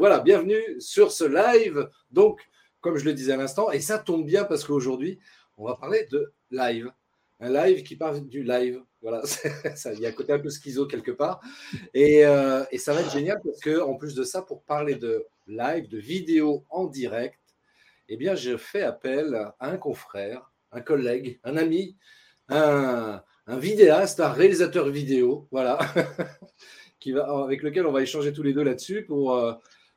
voilà, bienvenue sur ce live. Donc, comme je le disais à l'instant, et ça tombe bien parce qu'aujourd'hui, on va parler de live. Un live qui parle du live. Voilà, ça, il y a un côté un peu schizo quelque part. Et, euh, et ça va être génial parce que, en plus de ça, pour parler de live, de vidéo en direct, eh bien, je fais appel à un confrère, un collègue, un ami, un, un vidéaste, un réalisateur vidéo, voilà, qui va, avec lequel on va échanger tous les deux là-dessus pour, euh,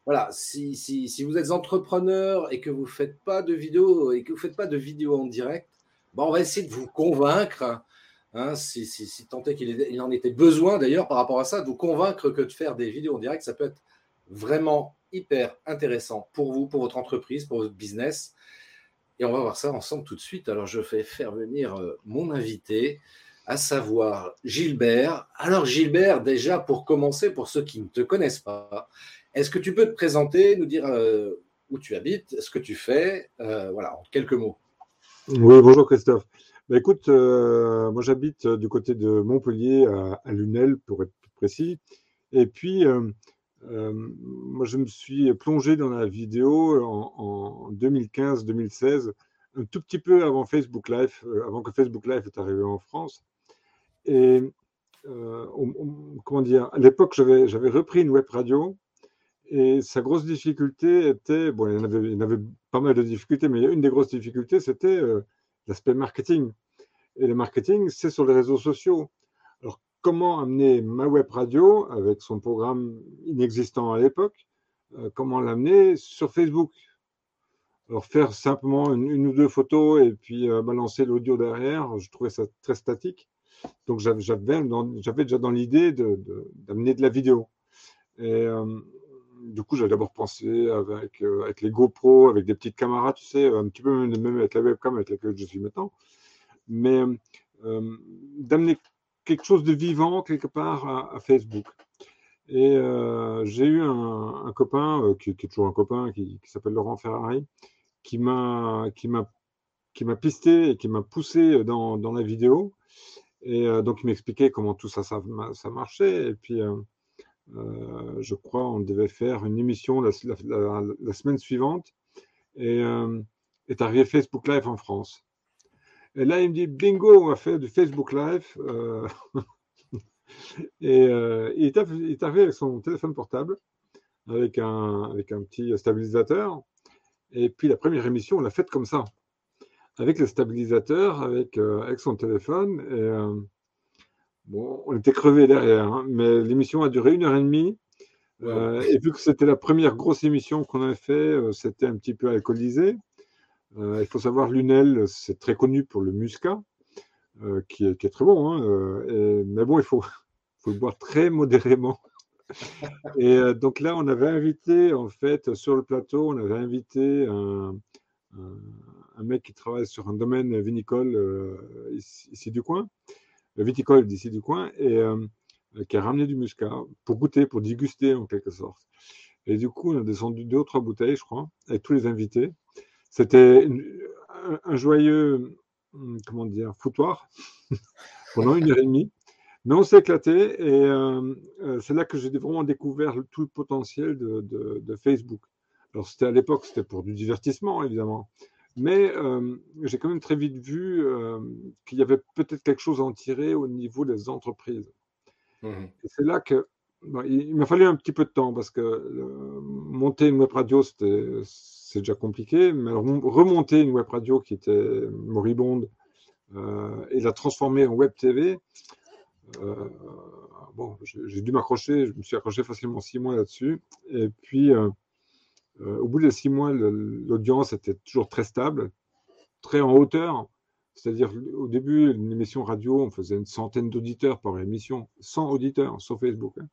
voilà, si, si, vous êtes entrepreneur et que vous faites pas de vidéo et que vous faites pas de vidéo en direct, bon, on va essayer de vous convaincre, hein, si, si, tant est qu'il il en était besoin d'ailleurs par rapport à ça, de vous convaincre que de faire des vidéos en direct, ça peut être vraiment hyper intéressant pour vous, pour votre entreprise, pour votre business. Et on va voir ça ensemble tout de suite. Alors, je fais faire venir euh, mon invité, à savoir Gilbert. Alors, Gilbert, déjà, pour commencer, pour ceux qui ne te connaissent pas, est-ce que tu peux te présenter, nous dire euh, où tu habites, ce que tu fais, euh, voilà, en quelques mots Oui, bonjour Christophe. Bah, écoute, euh, moi j'habite du côté de Montpellier, à, Lunel, pour être plus précis. Et puis, moi je me suis plongé dans la vidéo en, 2015-2016, un tout petit peu avant Facebook Live, avant que Facebook Live est arrivé en France. Et comment dire, à l'époque, j'avais repris une web radio et sa grosse difficulté était, bon, il y, en avait, pas mal de difficultés, mais une des grosses difficultés, c'était euh, l'aspect marketing. Et le marketing, c'est sur les réseaux sociaux. Alors, comment amener ma web radio avec son programme inexistant à l'époque, euh, comment l'amener sur Facebook? Alors, faire simplement une, ou deux photos et puis euh, balancer l'audio derrière, je trouvais ça très statique. Donc, j'avais déjà dans l'idée d'amener de, de, la vidéo. Et du coup, j'ai d'abord pensé avec, euh, avec les GoPro, avec des petites caméras, tu sais, un petit peu même, avec la webcam avec laquelle je suis maintenant, mais euh, d'amener quelque chose de vivant quelque part à, Facebook. Et euh, j'ai eu un, copain, qui, est toujours un copain, qui, s'appelle Laurent Ferrari, qui m'a pisté et qui m'a poussé dans, dans, la vidéo. Et donc, il m'expliquait comment tout ça, ça, marchait. Et puis, je crois, on devait faire une émission la, semaine suivante et euh, est arrivé Facebook Live en France. Et là, il me dit bingo, on va faire du Facebook Live. Euh, et il, est, arrivé avec son téléphone portable, avec un, petit stabilisateur. Et puis la première émission, on l'a faite comme ça, avec le stabilisateur, avec, son téléphone. Bon, on était crevés derrière, hein, mais l'émission a duré une heure et demie. Euh, et vu que c'était la première grosse émission qu'on avait fait, euh, c'était un petit peu alcoolisé. Euh, il faut savoir, Lunel, c'est très connu pour le muscat, qui est, très bon. Hein, mais bon, il faut, faut le boire très modérément. Et donc là, on avait invité, en fait, sur le plateau, on avait invité un, mec qui travaille sur un domaine vinicole ici du coin viticole d'ici du coin, et euh, qui a ramené du muscat pour goûter, pour déguster en quelque sorte. Et du coup, on a descendu deux ou trois bouteilles, je crois, avec tous les invités. C'était un, joyeux, hum, comment dire, foutoir pendant une heure et demie. Mais on s'est éclaté et euh, euh, c'est là que j'ai vraiment découvert tout le potentiel de, de Facebook. Alors, c'était à l'époque, c'était pour du divertissement, évidemment. Mais euh, j'ai quand même très vite vu euh, qu'il y avait peut-être quelque chose à en tirer au niveau des entreprises. Mmh Et c'est là que il, m'a fallu un petit peu de temps parce que euh, monter une web radio, c'est déjà compliqué, mais remonter une web radio qui était moribonde et la transformer en web TV, bon, j'ai dû m'accrocher, je me suis accroché facilement six mois là-dessus. Et puis, au bout de six mois, l'audience était toujours très stable, très en hauteur. C'est-à-dire, au début, une émission radio, on faisait une centaine d'auditeurs par émission, 100 auditeurs sur Facebook. Hein.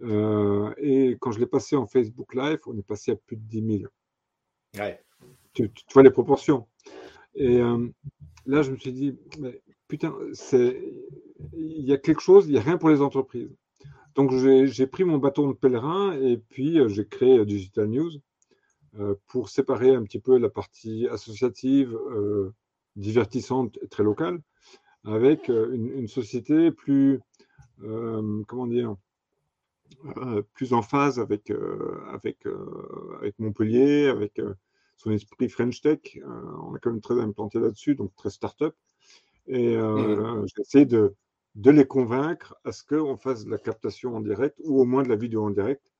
Euh, et quand je l'ai passé en Facebook Live, on est passé à plus de 10 000. Ouais. Tu, vois les proportions. Et là, je me suis dit, putain, il y a quelque chose, il n'y a rien pour les entreprises. Donc, j'ai pris mon bâton de pèlerin et puis j'ai créé Digital News pour séparer un petit peu la partie associative, divertissante et très locale, avec une, société plus, comment dire, plus en phase avec, avec, avec Montpellier, avec son esprit French Tech. on est quand même très implanté là-dessus, donc très start-up. Et mmh. j'essaie de, de les convaincre à ce qu'on fasse de la captation en direct ou au moins de la vidéo en direct.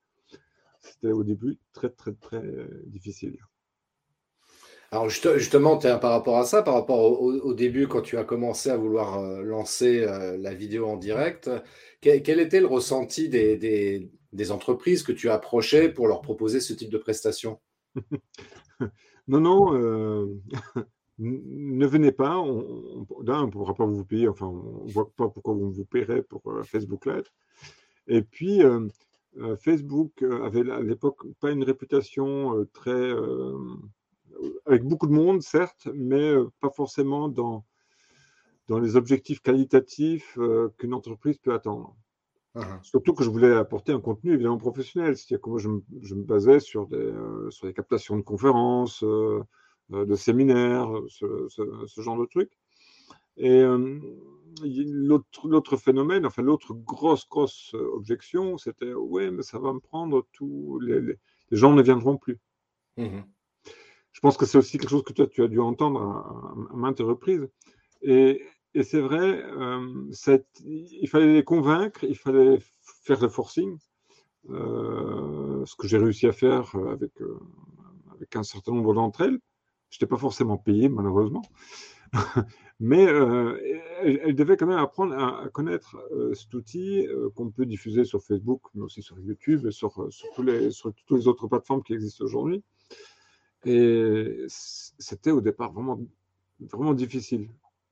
C'était au début très, très, très difficile. Alors justement, par rapport à ça, par rapport au, début, quand tu as commencé à vouloir euh, lancer euh, la vidéo en direct, quel, était le ressenti des, entreprises que tu approchais pour leur proposer ce type de prestation? Non, non, euh, ne venez pas. On ne pourra pas vous payer. Enfin, on ne voit pas pourquoi on vous paierait pour Facebook Live. Et puis, Facebook avait à l'époque pas une réputation très avec beaucoup de monde, certes, mais euh, pas forcément dans, dans les objectifs qualitatifs euh, qu'une entreprise peut attendre. Uh-huh. Surtout que je voulais apporter un contenu évidemment professionnel, c'est-à-dire que moi je me, je me basais sur des, euh, sur des captations de conférences, de séminaires, ce, ce, genre de trucs. Et l'autre phénomène, enfin l'autre grosse, grosse objection, c'était ouais, mais ça va me prendre tout, les, les, gens ne viendront plus. Uh-huh je pense que c'est aussi quelque chose que toi, tu as dû entendre à, maintes reprises. Et, c'est vrai, euh, il fallait les convaincre, il fallait faire le forcing, euh, ce que j'ai réussi à faire avec, euh, avec un certain nombre d'entre elles. Je n'étais pas forcément payé, malheureusement. Mais elles, devaient quand même apprendre à, connaître cet outil qu'on peut diffuser sur Facebook, mais aussi sur YouTube et sur, toutes les autres plateformes qui existent aujourd'hui. Et c'était au départ vraiment, vraiment difficile.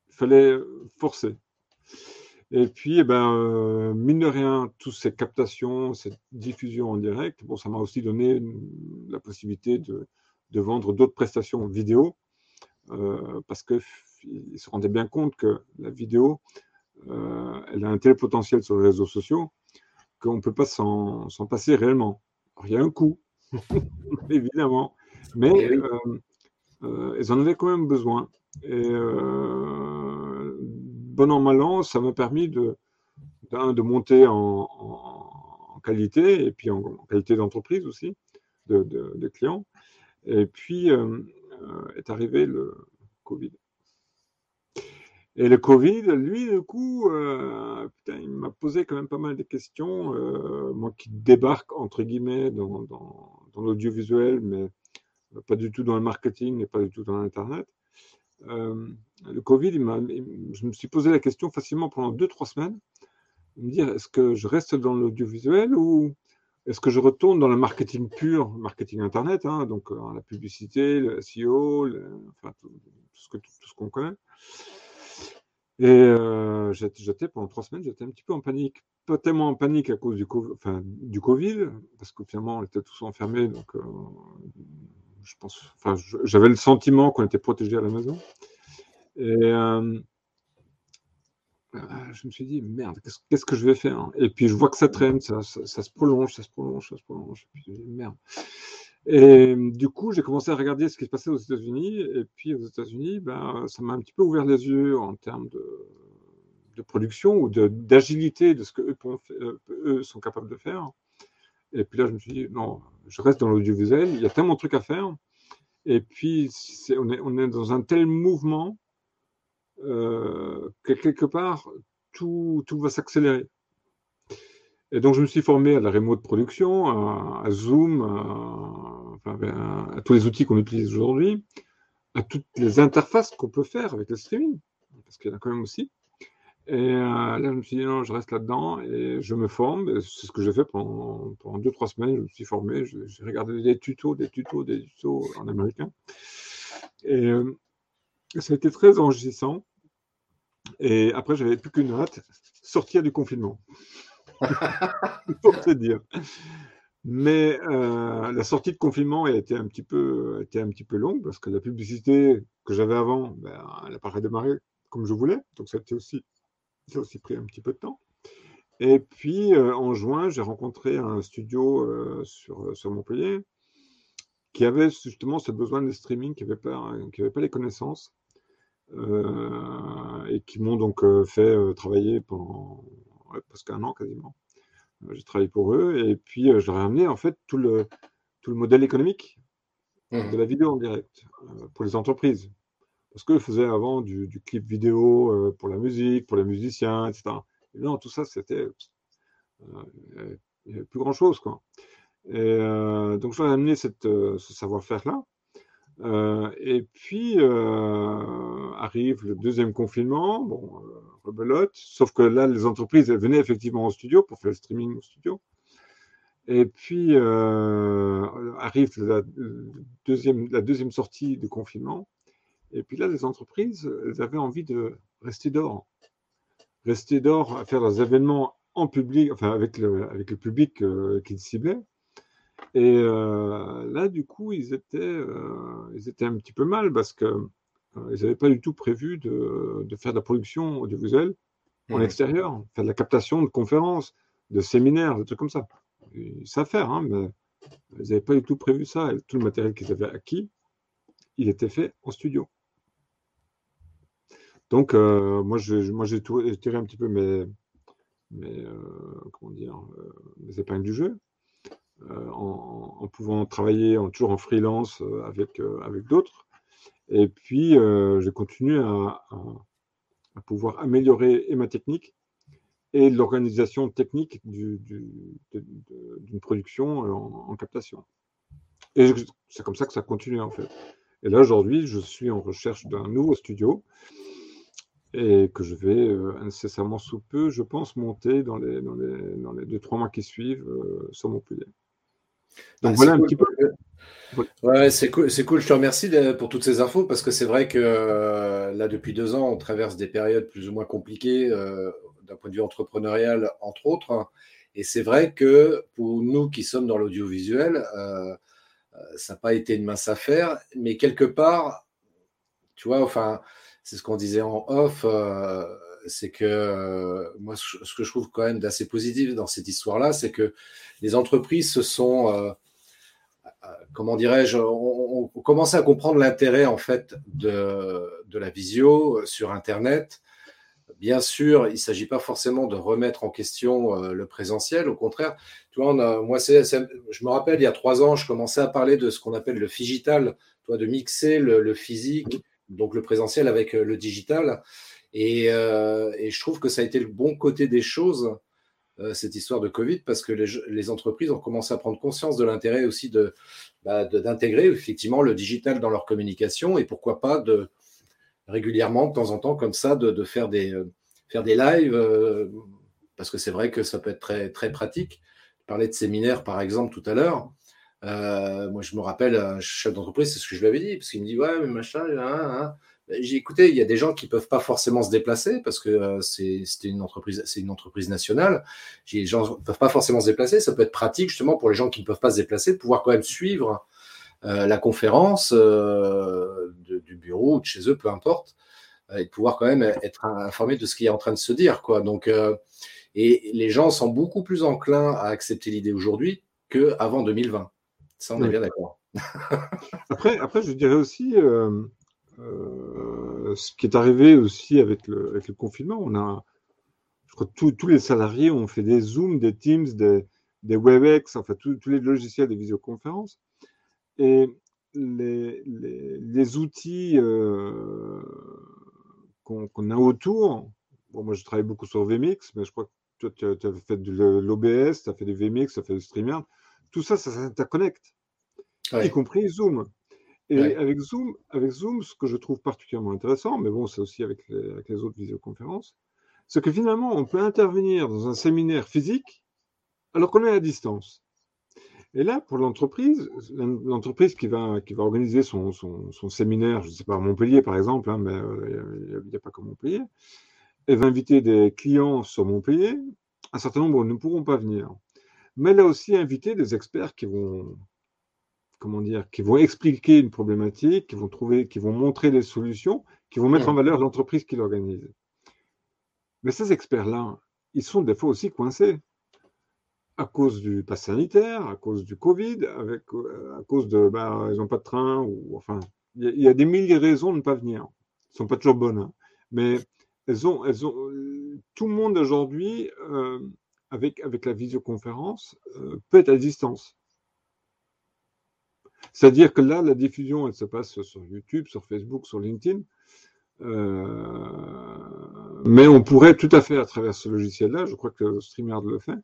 Il fallait forcer. Et puis, eh ben, euh, mine de rien, toutes ces captations, cette diffusion en direct, bon, ça m'a aussi donné la possibilité de, de vendre d'autres prestations vidéo, euh, parce qu'ils se rendaient bien compte que la vidéo, euh, elle a un tel potentiel sur les réseaux sociaux qu'on ne peut pas s'en passer réellement. il y a un coût, évidemment, mais eh euh, elles en avaient quand même besoin. Et bon an, mal an, ça m'a permis de, de monter en, qualité et puis en, qualité d'entreprise aussi, de, clients. Et puis est arrivé le Covid. Et le Covid, lui, du coup, il m'a posé quand même pas mal de questions. moi qui débarque, entre guillemets, dans, l'audiovisuel, mais pas du tout dans le marketing et pas du tout dans l'Internet. Euh, le Covid, je me suis posé la question facilement pendant deux, trois semaines, de me dire est-ce que je reste dans l'audiovisuel ou est-ce que je retourne dans le marketing pur, marketing Internet, hein, donc euh, la publicité, le SEO, tout, tout, ce qu'on connaît. Et euh, j'étais pendant trois semaines, j'étais un petit peu en panique. Pas tellement en panique à cause du, Covid, parce que finalement on était tous enfermés, donc euh, je pense, j'avais le sentiment qu'on était protégé à la maison. Et je me suis dit, merde, qu'est-ce que je vais faire Et puis je vois que ça traîne, ça, se prolonge, ça se prolonge, ça se prolonge. Et puis, merde. Et du coup, j'ai commencé à regarder ce qui se passait aux États-Unis. Et puis aux États-Unis, ben, ça m'a un petit peu ouvert les yeux en termes de, production ou d'agilité de, ce que euh, eux sont capables de faire. Et puis là, je me suis dit, non, je reste dans l'audiovisuel, il y a tellement de trucs à faire. Et puis, on, est, dans un tel mouvement euh, que quelque part, tout, tout va s'accélérer. Et donc, je me suis formé à la remote production, à, Zoom, à, tous les outils qu'on utilise aujourd'hui, à toutes les interfaces qu'on peut faire avec le streaming, parce qu'il y en a quand même aussi. Et euh, là, je me suis dit, non, je reste là-dedans et je me forme. C'est ce que j'ai fait pendant, pendant deux, trois semaines. Je me suis formé. J'ai regardé des tutos, des tutos, des tutos en américain. Et euh, ça a été très enrichissant. Et après, j'avais plus qu'une hâte sortir du confinement. Pour te dire. Mais euh, la sortie de confinement a été un petit peu, était longue parce que la publicité que j'avais avant, ben, elle n'a pas redémarré comme je voulais. Donc ça a aussi, pris un petit peu de temps. Et puis euh, en juin, j'ai rencontré un studio euh, sur Montpellier qui avait justement ce besoin de streaming, qui n'avait pas, qui avait pas les connaissances et qui m'ont donc fait travailler pendant presque un an quasiment. Euh, j'ai travaillé pour eux et puis euh, je leur ai amené en fait tout le, tout le modèle économique mmh. de la vidéo en direct euh, pour les entreprises. Parce qu'eux faisaient avant du, du, clip vidéo pour la musique, pour les musiciens, etc. Et non, tout ça, c'était. il n'y avait plus grand-chose, quoi. Et donc, je ai amené cette, ce savoir-faire-là. Euh, et puis euh, arrive le deuxième confinement, bon, euh, rebelote, sauf que là, les entreprises elles venaient effectivement au studio pour faire le streaming au studio. Et puis arrive la deuxième, la deuxième sortie du confinement. Et puis là, les entreprises, elles avaient envie de rester dehors. Rester dehors à faire leurs événements en public, enfin avec le, avec le public qu'ils ciblaient. Et euh, là, du coup, ils étaient, euh, ils étaient un petit peu mal parce qu'ils euh, n'avaient pas du tout prévu de, de, faire de la production audiovisuelle en mmh. extérieur, faire de la captation de conférences, de séminaires, des trucs comme ça. Ils savent faire, hein, mais ils n'avaient pas du tout prévu ça. Et tout le matériel qu'ils avaient acquis, il était fait en studio. Donc, moi, j'ai moi, tiré un petit peu mes, mes, comment dire, mes épingles du jeu. Euh, en, pouvant travailler toujours en freelance euh, avec, euh, avec d'autres. Et puis, j'ai continué à, pouvoir améliorer et ma technique et l'organisation technique d'une production en, captation. Et c'est comme ça que ça continue en fait. Et là, aujourd'hui, je suis en recherche d'un nouveau studio et que je vais incessamment sous peu, je pense, monter dans les, dans les, dans les deux, trois mois qui suivent sur Montpellier. Donc voilà un petit peu. Ouais, c'est cool, c'est cool. Je te remercie pour toutes ces infos parce que c'est vrai que euh, là, depuis deux ans, on traverse des périodes plus ou moins compliquées euh, d'un point de vue entrepreneurial, entre autres. Et c'est vrai que pour nous qui sommes dans l'audiovisuel, euh, ça n'a pas été une mince affaire, mais quelque part, tu vois, enfin, c'est ce qu'on disait en off c'est que euh, moi, ce que je trouve quand même d'assez positif dans cette histoire-là, c'est que les entreprises se sont, euh, euh, comment dirais-je, ont, commencé à comprendre l'intérêt en fait de, de, la visio sur Internet. Bien sûr, il ne s'agit pas forcément de remettre en question le présentiel, au contraire. Tu moi, je me rappelle, il y a trois ans, je commençais à parler de ce qu'on appelle le digital, toi, de mixer le, le physique, donc le présentiel avec le digital. Euh, et, je trouve que ça a été le bon côté des choses, euh, cette histoire de Covid, parce que les, entreprises ont commencé à prendre conscience de l'intérêt aussi bah, d'intégrer effectivement le digital dans leur communication et pourquoi pas de régulièrement, de temps en temps, comme ça, de, faire, des, euh, faire des lives, parce que c'est vrai que ça peut être très, très pratique. Je parlais de séminaires, par exemple, tout à l'heure. moi, je me rappelle, un chef d'entreprise, c'est ce que je lui avais dit, parce qu'il me dit Ouais, mais machin, hein, hein. J'ai écouté, il y a des gens qui peuvent pas forcément se déplacer parce que euh, c'est une entreprise, c'est une entreprise nationale. Les gens peuvent pas forcément se déplacer. Ça peut être pratique justement pour les gens qui ne peuvent pas se déplacer de pouvoir quand même suivre euh, la conférence euh, du bureau ou de chez eux, peu importe, et de pouvoir quand même être informé de ce qui est en train de se dire, quoi. Donc, et les gens sont beaucoup plus enclins à accepter l'idée aujourd'hui qu'avant 2020. Ça, on est bien d'accord. après, après, je dirais aussi. Euh, ce qui est arrivé aussi avec le, avec le confinement, on a, je crois que tous les salariés ont fait des Zooms, des Teams, des, des WebEx, enfin tous les logiciels de visioconférence. Et les, les, les outils euh, qu'on a autour, bon, moi je travaille beaucoup sur VMix, mais je crois que toi tu as, fait de l'OBS, tu as fait des VMix, tu as fait du StreamYard, tout ça, ça s'interconnecte, y compris Zoom. Et avec, Zoom, avec Zoom, ce que je trouve particulièrement intéressant, mais bon, c'est aussi avec les, avec les, autres visioconférences, c'est que finalement, on peut intervenir dans un séminaire physique alors qu'on est à distance. Et là, pour l'entreprise, l'entreprise qui va, qui va organiser son, son, son séminaire, je ne sais pas, à Montpellier par exemple, hein, mais euh, il n'y a, pas que Montpellier, elle va inviter des clients sur Montpellier. Un certain nombre ne pourront pas venir. mais elle a aussi invité des experts qui vont, comment dire, qui vont expliquer une problématique, qui vont trouver, qui vont montrer des solutions, qui vont mettre en valeur l'entreprise qui l'organise. Mais ces experts-là, ils sont des fois aussi coincés à cause du pass sanitaire, à cause du Covid, avec, euh, à cause de, bah, ils n'ont pas de train, ou enfin, il y, a des milliers de raisons de ne pas venir. Elles ne sont pas toujours bonnes, hein. mais elles ont, elles ont, tout le monde aujourd'hui, euh, avec, avec la visioconférence, euh, peut être à distance. C'est-à-dire que là, la diffusion, elle se passe sur YouTube, sur Facebook, sur LinkedIn. mais on pourrait tout à fait, à travers ce logiciel-là, je crois que StreamYard le fait,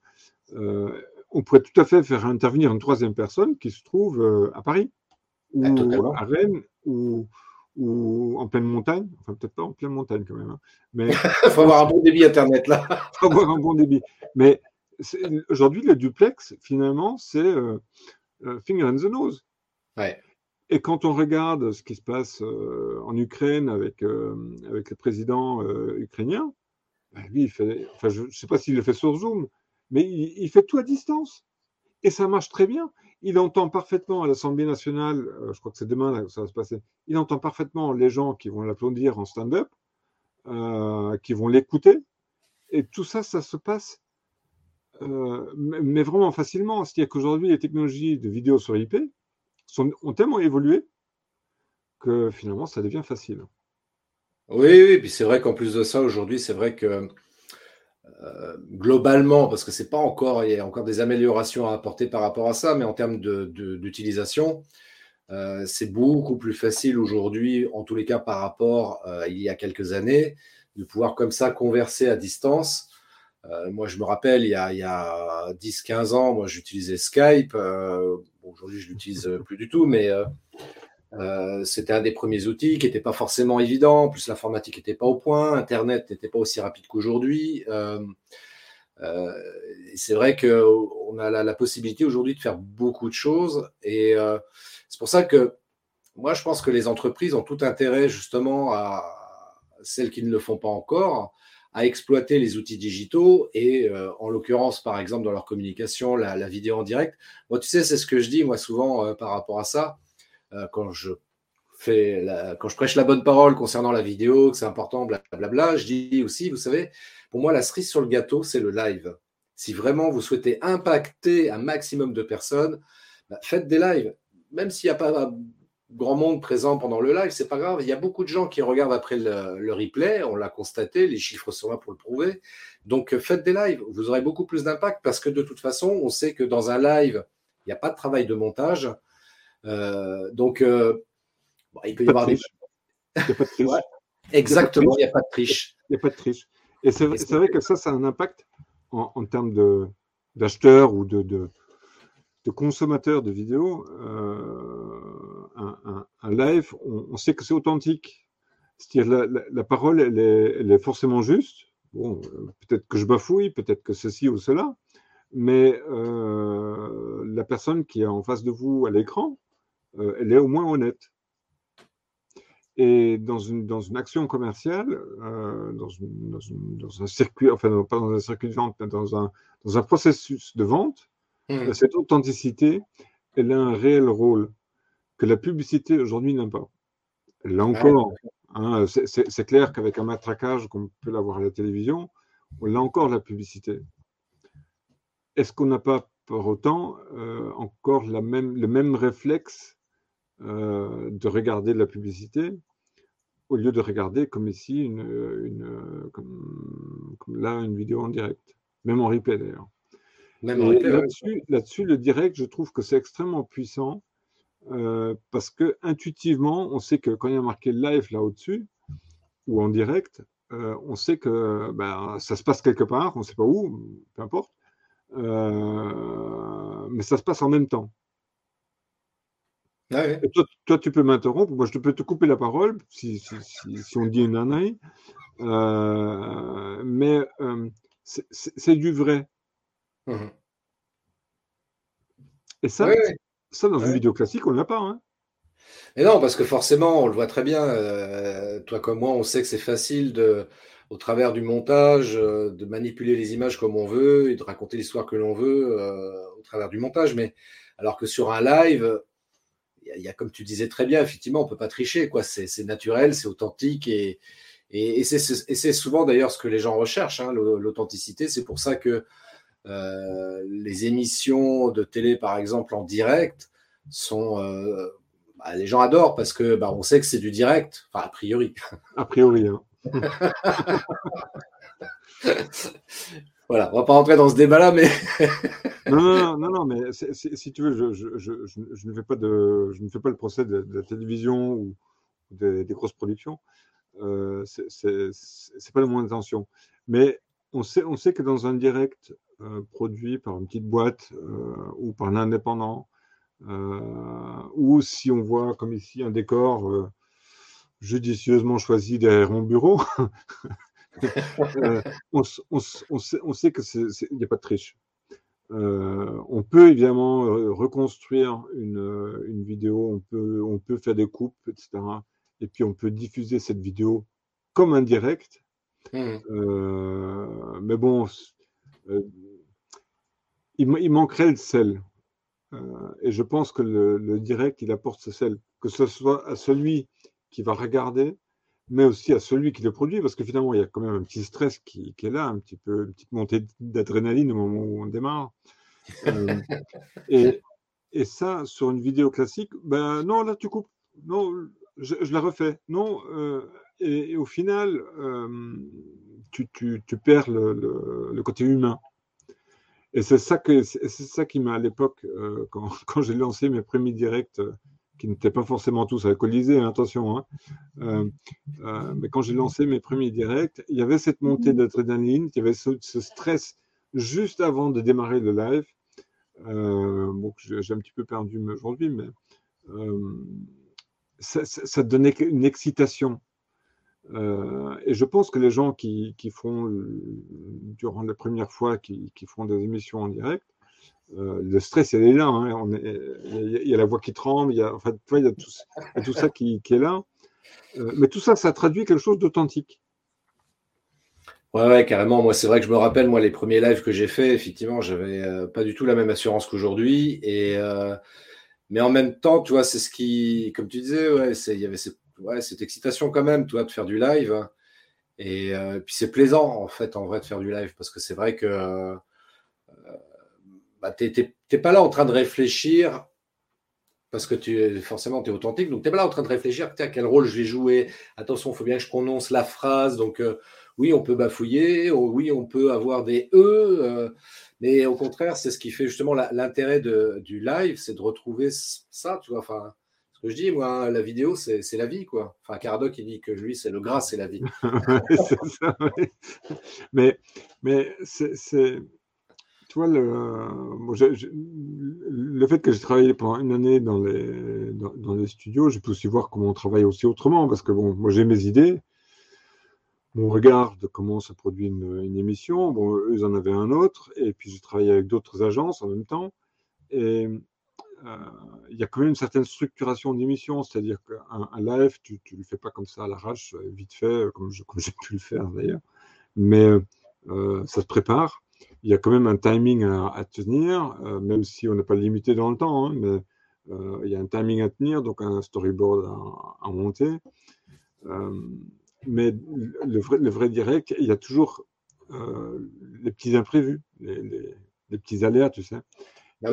euh, on pourrait tout à fait faire intervenir une troisième personne qui se trouve euh, à Paris, ou ah, à Rennes, ou, en pleine montagne. Enfin, peut-être pas en pleine montagne quand même. Hein. Mais il faut avoir un bon débit Internet là. Il faut avoir un bon débit. Mais aujourd'hui, le duplex, finalement, c'est euh, finger in the nose. Et quand on regarde ce qui se passe en Ukraine avec, avec le président ukrainien, bah, lui, je ne sais pas s'il le fait sur Zoom, mais il, fait tout à distance. Et ça marche très bien. Il entend parfaitement à l'Assemblée nationale, euh, je crois que c'est demain que ça va se passer, il entend parfaitement les gens qui vont l'applaudir en stand-up, euh, qui vont l'écouter. Et tout ça, ça se passe, euh, mais vraiment facilement. C'est-à-dire qu'aujourd'hui, les technologies de vidéo sur IP ont tellement évolué que finalement, ça devient facile. Oui, oui, puis c'est vrai qu'en plus de ça, aujourd'hui, c'est vrai que euh, globalement, parce que c'est pas encore, il y a encore des améliorations à apporter par rapport à ça, mais en termes d'utilisation, euh, c'est beaucoup plus facile aujourd'hui, en tous les cas par rapport euh, il y a quelques années, de pouvoir comme ça converser à distance. moi, je me rappelle, il y a, a 10-15 ans, moi, j'utilisais Skype. Aujourd'hui, je l'utilise plus du tout, mais euh, c'était un des premiers outils qui n'était pas forcément évident. En plus, l'informatique n'était pas au point, Internet n'était pas aussi rapide qu'aujourd'hui. Euh, euh, c'est vrai qu'on a la, possibilité aujourd'hui de faire beaucoup de choses. Et c'est pour ça que moi, je pense que les entreprises ont tout intérêt justement à celles qui ne le font pas encore à exploiter les outils digitaux et en l'occurrence, par exemple, dans leur communication, la, vidéo en direct. Moi, tu sais, c'est ce que je dis, moi, souvent par rapport à ça. Euh, quand je fais quand je prêche la bonne parole concernant la vidéo, que c'est important, blablabla, je dis aussi, vous savez, pour moi, la cerise sur le gâteau, c'est le live. Si vraiment vous souhaitez impacter un maximum de personnes, bah, faites des lives. Même s'il n'y a pas grand monde présent pendant le live, c'est pas grave. Il y a beaucoup de gens qui regardent après le, replay. On l'a constaté, les chiffres sont là pour le prouver. Donc faites des lives. Vous aurez beaucoup plus d'impact parce que de toute façon, on sait que dans un live, il n'y a pas de travail de montage. Euh, donc, euh, il peut y avoir des. Il n'y a pas de triche. Exactement, il n'y a pas de triche. Il n'y a pas de triche. Et c'est vrai que ça, ça a un impact en, termes d'acheteurs ou de, de, consommateurs de vidéos. Euh, un, live, on, sait que c'est authentique. C'est-à-dire la, la, parole, elle est, elle est, forcément juste. Bon, peut-être que je bafouille, peut-être que ceci ou cela, mais la personne qui est en face de vous à l'écran, euh, elle est au moins honnête. Et dans une, dans une action commerciale, euh, dans, dans, un circuit, enfin pas dans un circuit de vente, mais dans un, dans un processus de vente, mmh. euh, cette authenticité, elle a un réel rôle que la publicité aujourd'hui n'a pas. Là encore, hein, c'est clair qu'avec un matraquage qu'on peut l'avoir à la télévision, on a encore la publicité. Est-ce qu'on n'a pas pour autant encore la même, le même réflexe euh, de regarder de la publicité au lieu de regarder comme ici une, une comme, là une vidéo en direct, même en replay d'ailleurs. Là-dessus, là-dessus, le direct, je trouve que c'est extrêmement puissant euh, parce que intuitivement, on sait que quand il y a marqué live là au-dessus ou en direct, euh, on sait que ben, ça se passe quelque part, on ne sait pas où, peu importe, mais ça se passe en même temps. Ah toi, tu peux m'interrompre, moi je peux te couper la parole si, on dit une euh, mais euh, c'est du vrai. Mmh Et ça, ça dans une vidéo classique, on ne l'a pas. Hein. Et non, parce que forcément, on le voit très bien, euh, toi comme moi, on sait que c'est facile de, au travers du montage, de manipuler les images comme on veut et de raconter l'histoire que l'on veut au travers du montage. Mais alors que sur un live, il y, a, comme tu disais très bien, effectivement, on peut pas tricher. quoi. C'est naturel, c'est authentique et, et, c'est souvent d'ailleurs ce que les gens recherchent, hein, l'authenticité. C'est pour ça que euh, les émissions de télé, par exemple, en direct, sont. Euh, bah, les gens adorent parce que bah, on sait que c'est du direct, enfin, a priori. A priori, hein. voilà, on va pas rentrer dans ce débat-là, mais. non, non, non, mais si tu veux, je, je, je, ne fais pas de, je ne fais pas le procès de, la télévision ou des, grosses productions. Euh, c'est pas le moins d'intention. Mais on sait, on sait que dans un direct euh, produit par une petite boîte euh, ou par un indépendant, euh, ou si on voit comme ici un décor judicieusement choisi derrière mon bureau, on, on, sait, on, sait, qu'il n'y a pas de triche. on peut évidemment reconstruire une, une, vidéo, on peut, on peut faire des coupes, etc et puis on peut diffuser cette vidéo comme un direct. Mmh. Euh, mais bon, euh, il, manquerait le sel. Euh, et je pense que le, direct, il apporte ce sel, que ce soit à celui qui va regarder, mais aussi à celui qui le produit, parce que finalement, il y a quand même un petit stress qui, est là, un petit peu, une petite montée d'adrénaline au moment où on démarre. et, et, ça, sur une vidéo classique, ben non, là, tu coupes. Non, je, la refais. Non, euh, et, au final, euh, tu, perds le, côté humain. Et c'est ça, ça qui m'a, à l'époque, euh, quand, j'ai lancé mes premiers directs, qui n'étaient pas forcément tous alcoolisés, hein, attention, hein, mais quand j'ai lancé mes premiers directs, il y avait cette montée mmh. d'adrénaline, il y avait ce, stress juste avant de démarrer le live. bon, j'ai un petit peu perdu aujourd'hui, mais ça, donnait une excitation. Euh, et je pense que les gens qui, font, durant les premières fois, qui, font des émissions en direct, euh, le stress, il est là. Hein. il, y a, la voix qui tremble, il y a, enfin, y tout, ça qui, est là. Euh, mais tout ça, ça traduit quelque chose d'authentique. Ouais, ouais, carrément. Moi, c'est vrai que je me rappelle, moi, les premiers lives que j'ai fait, effectivement, j'avais pas du tout la même assurance qu'aujourd'hui. Et mais en même temps, tu vois, c'est ce qui, comme tu disais, ouais, il y avait cette, ouais, cette, excitation quand même, toi, de faire du live. Et euh, puis c'est plaisant, en fait, en vrai, de faire du live, parce que c'est vrai que euh, bah, tu n'es pas là en train de réfléchir, parce que tu forcément, tu es authentique, donc tu n'es pas là en train de réfléchir, à quel rôle je vais jouer, attention, il faut bien que je prononce la phrase, donc euh, oui, on peut bafouiller, oh, oui, on peut avoir des E, mais au contraire, c'est ce qui fait justement l'intérêt du live, c'est de retrouver ça, tu vois. Enfin, je dis, moi, la vidéo, c'est la vie, quoi. Enfin, Cardoc, il dit que lui, c'est le gras, c'est la vie. Mais, mais c'est. Tu vois, le, fait que j'ai travaillé pendant une année dans les, studios, je peux aussi voir comment on travaille aussi autrement, parce que bon, moi j'ai mes idées, mon regard de comment se produit une, émission. Bon, eux, ils en avaient un autre, et puis j'ai travaillé avec d'autres agences en même temps. Et il y a quand même une certaine structuration d'émission, c'est-à-dire qu'un un live, tu ne le fais pas comme ça à l'arrache, vite fait, comme j'ai pu le faire d'ailleurs, mais euh, ça se prépare. Il y a quand même un timing à, tenir, euh, même si on n'est pas limité dans le temps, hein, mais il y a un timing à tenir, donc un storyboard à, monter mais le vrai, direct, il y a toujours euh, les petits imprévus, les, les, petits aléas, tu sais. Ah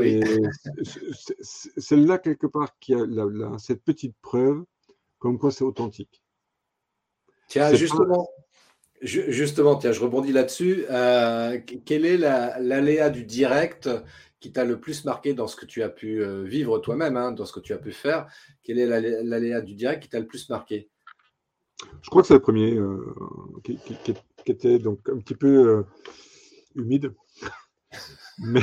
c'est là quelque part qu'il y a cette petite preuve comme quoi c'est authentique. Tiens, justement, justement, tiens, je rebondis là-dessus. Euh, quel est l'aléa du direct qui t'a le plus marqué dans ce que tu as pu euh, vivre toi-même, hein, dans ce que tu as pu faire? Quel est l'aléa du direct qui t'a le plus marqué? Je crois que c'est le premier euh, qui, était donc un petit peu euh, humide. mais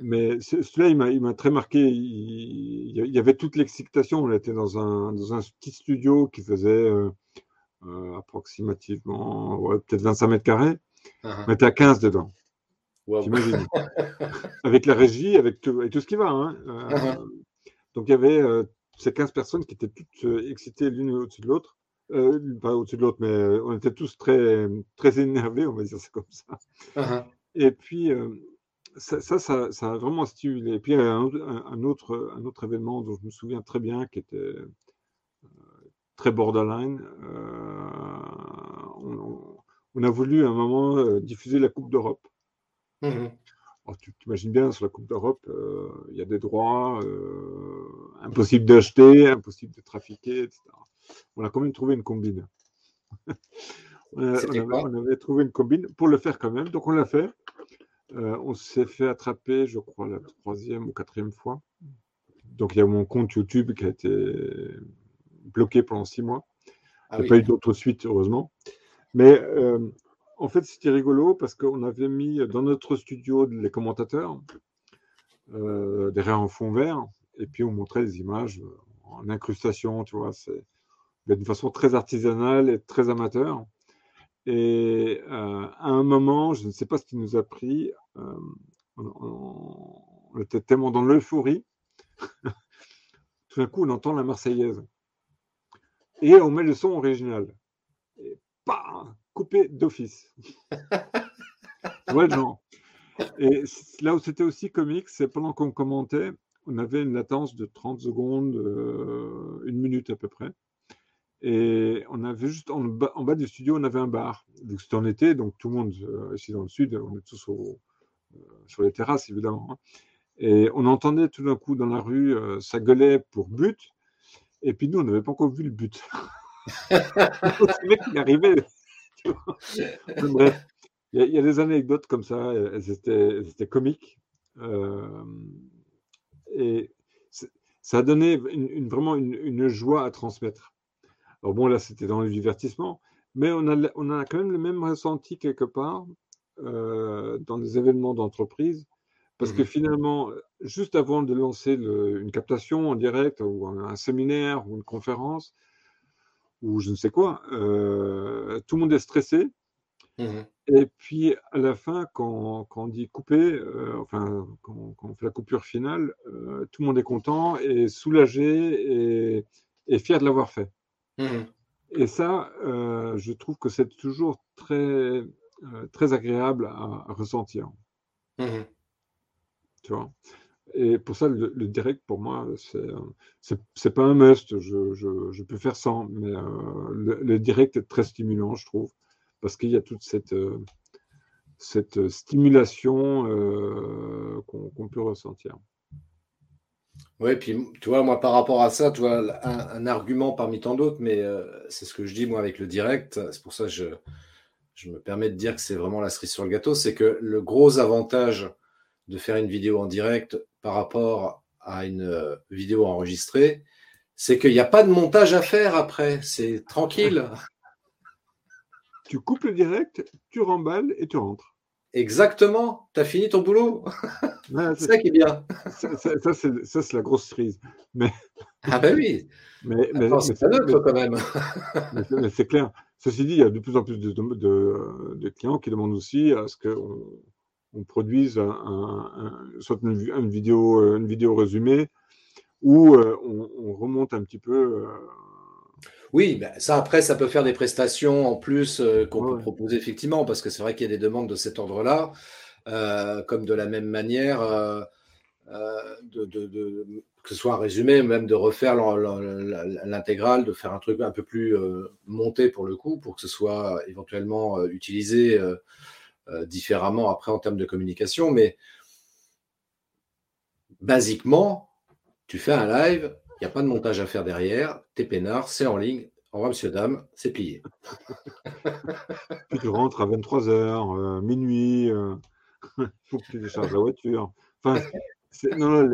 mais celui-là, il m'a très marqué. Il, y avait toute l'excitation. On était dans un, dans un petit studio qui faisait euh, approximativement peut-être 25 mètres carrés. Uh-huh. On était à 15 dedans. avec la régie, avec tout, tout ce qui va. Hein. Uh-huh. Donc il y avait ces 15 personnes qui étaient toutes excitées l'une au-dessus de l'autre. euh, pas au-dessus de l'autre, mais on était tous très, très énervés, on va dire ça comme ça. Uh-huh. Et puis, ça, ça, ça, a vraiment stimulé. Et puis, un, un, autre, un autre événement dont je me souviens très bien, qui était très borderline, on, a voulu à un moment diffuser la Coupe d'Europe. Mmh tu t'imagines bien, sur la Coupe d'Europe, il y a des droits impossible d'acheter, impossible de trafiquer, etc on a quand même trouvé une combine. on, avait, trouvé une combine pour le faire quand même, donc on l'a fait. Euh, on s'est fait attraper, je crois, la troisième ou quatrième fois. Donc il y a mon compte YouTube qui a été bloqué pendant six mois. Ah il n'y a pas eu d'autres suites, heureusement. Mais euh, en fait, c'était rigolo parce qu'on avait mis dans notre studio les commentateurs euh, derrière un fond vert et puis on montrait les images en incrustation, tu vois. C'est d'une façon très artisanale et très amateur. Et euh, à un moment, je ne sais pas ce qui nous a pris, euh, on, était tellement dans l'euphorie, tout d'un coup, on entend la Marseillaise. Et on met le son original. Et pas coupé d'office. ouais, non. Et là où c'était aussi comique, c'est pendant qu'on commentait, on avait une latence de 30 secondes, euh, une minute à peu près. Et on avait juste en bas, en bas, du studio, on avait un bar. Vu que c'était en été, donc tout le monde, euh, ici dans le sud, on est tous euh, sur les terrasses, évidemment. Hein. Et on entendait tout d'un coup dans la rue, euh, ça gueulait pour but. Et puis nous, on n'avait pas encore vu le but. le mec, il arrivait. Bref, il y, a des anecdotes comme ça, elles étaient, comiques. et ça a donné une, vraiment une, joie à transmettre. Alors bon, là, c'était dans le divertissement, mais on a, on a quand même le même ressenti quelque part euh, dans des événements d'entreprise, parce que mmh finalement, juste avant de lancer une captation en direct, ou un, séminaire, ou une conférence, ou je ne sais quoi, euh, tout le monde est stressé. Mmh et puis à la fin, quand, on dit couper, euh, enfin quand, on fait la coupure finale, tout le monde est content et soulagé et, et fier de l'avoir fait. Mmh Et ça, euh, je trouve que c'est toujours très, euh, très agréable à, ressentir. Mmh tu vois? Et pour ça, le, direct, pour moi, c'est, c'est, pas un must. Je, je, je, peux faire sans, mais euh, le, direct est très stimulant, je trouve, parce qu'il y a toute cette, cette stimulation qu'on peut ressentir. Oui, puis tu vois, moi par rapport à ça, tu vois, un, argument parmi tant d'autres, mais euh, c'est ce que je dis moi avec le direct, c'est pour ça que je, me permets de dire que c'est vraiment la cerise sur le gâteau, c'est que le gros avantage de faire une vidéo en direct par rapport à une euh, vidéo enregistrée, c'est qu'il n'y a pas de montage à faire après, c'est tranquille. Tu coupes le direct, tu remballes et tu rentres. Exactement, tu as fini ton boulot? c'est ça qui est bien. Ça, c'est la grosse crise. Mais... Ah ben oui. Mais, mais, c'est quand même. c'est clair. Ceci dit, il y a de plus en plus de, de, clients qui demandent aussi à ce qu'on on produise un, soit une, vidéo, une vidéo résumée où euh, on, remonte un petit peu euh, oui, ben, ça après, ça peut faire des prestations en plus euh, qu'on peut proposer effectivement, parce que c'est vrai qu'il y a des demandes de cet ordre-là, euh, comme de la même manière, euh, de, que ce soit un résumé, même de refaire l'intégrale, de faire un truc un peu plus monté pour le coup, pour que ce soit éventuellement utilisé différemment après en termes de communication. Mais basiquement, tu fais un live, il n'y a pas de montage à faire derrière. T'es peinard, c'est en ligne. Au revoir, monsieur, dame, c'est plié. Puis tu rentres à 23h, euh, minuit. Euh, il faut que tu décharges la voiture. Enfin, c'est, un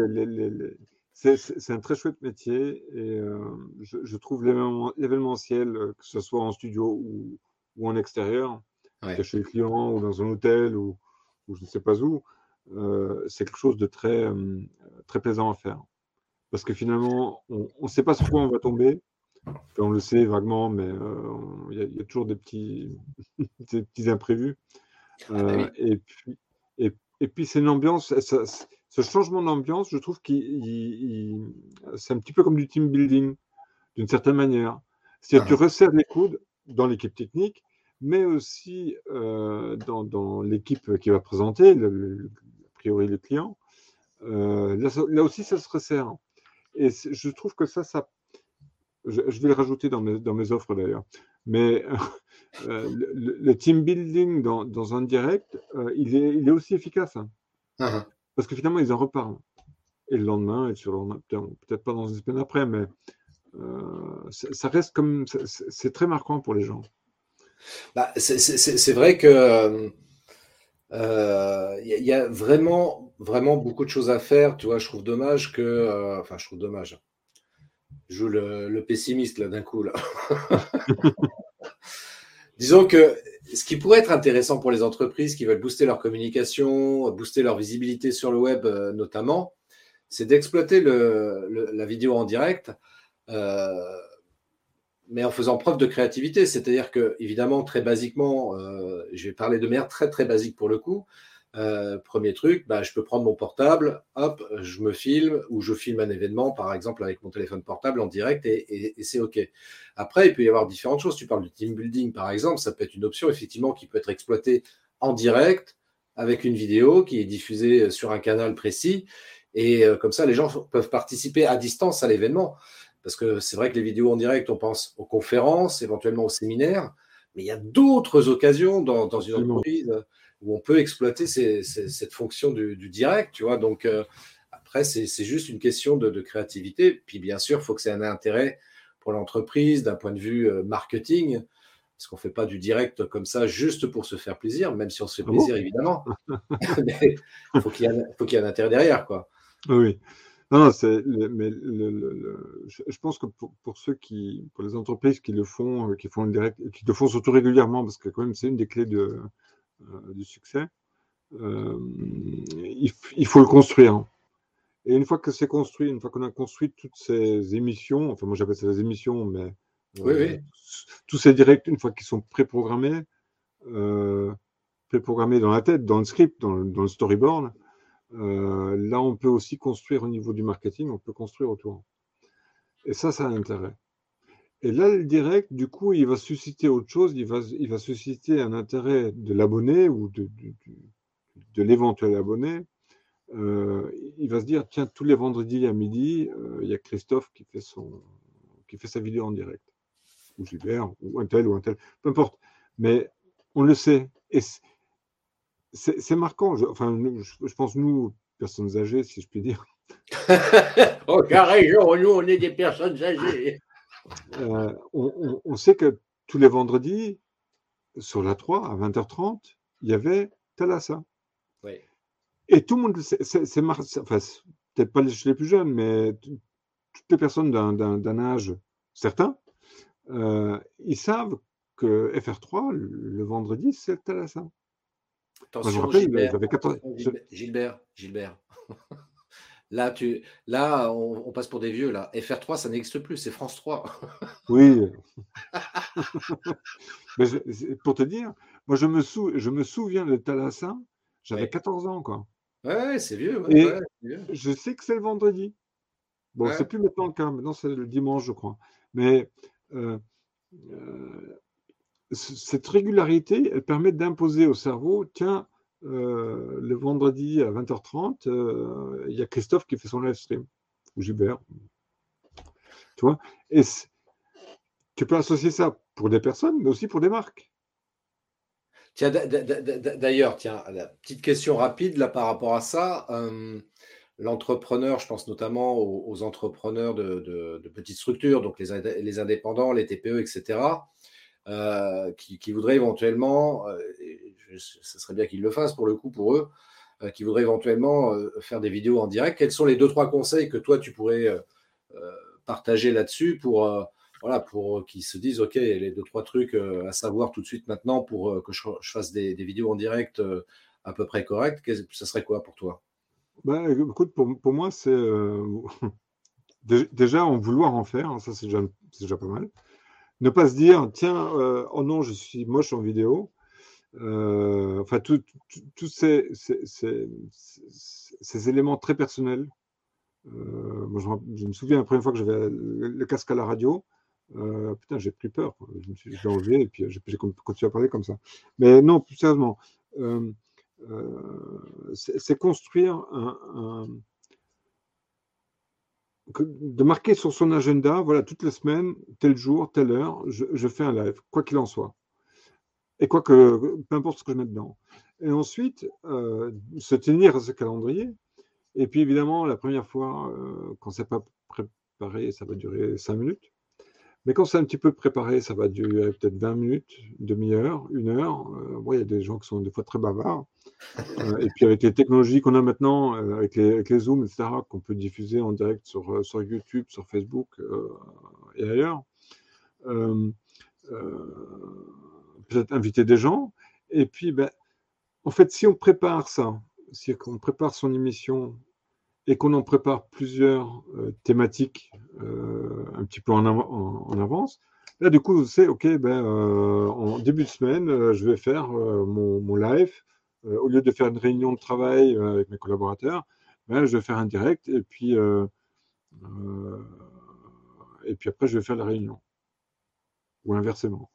très chouette métier et euh, je, trouve l'événementiel, que ce soit en studio ou, en extérieur, chez le client ou dans un hôtel ou, je ne sais pas où, c'est quelque chose de très, très plaisant à faire parce que finalement, on ne sait pas sur quoi on va tomber. on le sait vaguement, mais euh, il y, a toujours des petits, des petits imprévus. Ah bah et puis, et, puis c'est une ambiance, ce changement d'ambiance, je trouve que c'est un petit peu comme du team building, d'une certaine manière. C'est-à-dire que tu resserres les coudes dans l'équipe technique, mais aussi euh, dans, l'équipe qui va présenter, le, a priori le client. Euh, là, aussi, ça se resserre. Et je trouve que ça, ça je, vais le rajouter dans mes, dans mes offres d'ailleurs. Mais euh, le, team building dans, dans un direct, il, est, il est aussi efficace. Hein. Uh-huh. Parce que finalement, ils en reparlent. Et le lendemain, et sur le lendemain, peut-être pas dans une semaine après, mais ça reste comme. C'est très marquant pour les gens. Bah, c'est vrai que il euh, y, a vraiment, vraiment beaucoup de choses à faire. Tu vois, je trouve dommage que, euh, enfin, je trouve dommage. Je joue le, pessimiste là d'un coup là. Disons que ce qui pourrait être intéressant pour les entreprises qui veulent booster leur communication, booster leur visibilité sur le web euh, notamment, c'est d'exploiter la vidéo en direct mais en faisant preuve de créativité. C'est-à-dire que, évidemment, très basiquement, euh, je vais parler de manière très très basique pour le coup. Euh, premier truc, bah, je peux prendre mon portable, hop, je me filme ou je filme un événement, par exemple avec mon téléphone portable en direct et, c'est OK. Après, il peut y avoir différentes choses. Tu parles de team building, par exemple, ça peut être une option effectivement qui peut être exploitée en direct avec une vidéo qui est diffusée sur un canal précis et euh, comme ça, les gens peuvent participer à distance à l'événement. Parce que c'est vrai que les vidéos en direct, on pense aux conférences, éventuellement aux séminaires, mais il y a d'autres occasions dans, une entreprise où on peut exploiter cette fonction du, direct, tu vois. Donc, euh, après, c'est juste une question de, créativité. Puis, bien sûr, il faut que c'est un intérêt pour l'entreprise d'un point de vue euh, marketing, parce qu'on ne fait pas du direct comme ça juste pour se faire plaisir, même si on se fait ah plaisir, évidemment. mais il faut qu'il y, ait un intérêt derrière, quoi. Oui. Non, non, c'est, mais le, je, pense que pour, ceux qui, pour les entreprises qui le font, euh, qui font le direct, qui le font surtout régulièrement, parce que quand même c'est une des clés de, euh, du succès, euh, il, faut le construire. Et une fois que c'est construit, une fois qu'on a construit toutes ces émissions, enfin moi j'appelle ça les émissions, mais tous ces directs, une fois qu'ils sont préprogrammés, préprogrammés dans la tête, dans le script, dans dans le storyboard, euh, là, on peut aussi construire au niveau du marketing, on peut construire autour. Et ça, ça a intérêt. Et là, le direct, du coup, il va susciter autre chose, il va, il va susciter un intérêt de l'abonné ou de, de, l'éventuel abonné. Euh, il va se dire, tiens, tous les vendredis à midi, euh, il y a Christophe qui fait, son, qui fait sa vidéo en direct. Ou Gilbert, ou un tel, ou un tel, peu importe. Mais on le sait. Et c'est marquant. Je, enfin, je, pense, nous, personnes âgées, si je puis dire. oh, raison, nous, on est des personnes âgées. Euh, on, sait que tous les vendredis, sur la 3, à 20h30, il y avait Thalassa. Oui. Et tout le monde, c'est enfin, peut-être pas chez les plus jeunes, mais toutes les personnes d'un âge certain, euh, ils savent que FR3, le vendredi, c'est Thalassa. Attention, Gilbert, Gilbert, Gilbert, Là, tu, là on, passe pour des vieux. Là. FR3, ça n'existe plus, c'est France 3. oui. Mais pour te dire, moi, je me, sou, je me souviens de Talassin, j'avais 14 ans. Quoi. Ouais, c'est vieux, Je sais que c'est le vendredi. Bon, c'est plus maintenant le cas, maintenant c'est le dimanche, je crois. Mais euh, euh, cette régularité, elle permet d'imposer au cerveau, tiens, euh, le vendredi à 20h30, euh, il y a Christophe qui fait son live stream, ou Gilbert. Tu vois? Tu peux associer ça pour des personnes, mais aussi pour des marques. Tiens, d'ailleurs, tiens, petite question rapide là par rapport à ça. Euh, l'entrepreneur, je pense notamment aux, entrepreneurs de, petites structures, donc les indépendants, les TPE, etc. Euh, qui, voudraient éventuellement, euh, ce serait bien qu'ils le fassent pour le coup pour eux, euh, qui voudraient éventuellement faire des vidéos en direct. Quels sont les deux trois conseils que toi tu pourrais partager là-dessus pour voilà pour qu'ils se disent ok les deux trois trucs à savoir tout de suite maintenant pour que je, fasse des, vidéos en direct à peu près correctes. Ce serait quoi pour toi? Bah, écoute, pour, moi, c'est déjà en vouloir en faire, hein, ça c'est déjà, pas mal ne pas se dire, tiens, euh, oh non, je suis moche en vidéo. Euh, enfin, tous ces, ces, éléments très personnels. Euh, moi, je, me souviens la première fois que j'avais le, casque à la radio, putain, j'ai pris peur. Je me suis enlevé et puis j'ai continué à parler comme ça. Mais non, plus sérieusement, c'est construire un, de marquer sur son agenda, voilà, toutes les semaines, tel jour, telle heure, je, fais un live, quoi qu'il en soit. Et quoi que, peu importe ce que je mets dedans. Et ensuite, euh, se tenir à ce calendrier. Et puis évidemment, la première fois, euh, quand c'est pas préparé, ça va durer cinq minutes. Mais quand c'est un petit peu préparé, ça va durer peut-être 20 minutes, demi-heure, une heure. Euh, il y a des gens qui sont des fois très bavards. Euh, et puis avec les technologies qu'on a maintenant, euh, avec, les, avec, Zooms, etc., qu'on peut diffuser en direct sur, euh, YouTube, sur Facebook et ailleurs, peut-être inviter des gens. Et puis, ben, en fait, si on prépare ça, si on prépare son émission et qu'on en prépare plusieurs thématiques un petit peu en, avance, là, du coup, c'est OK, ben, en début de semaine, je vais faire mon, live au lieu de faire une réunion de travail euh, avec mes collaborateurs, ben, je vais faire un direct et puis, euh, et puis après, je vais faire la réunion. Ou inversement.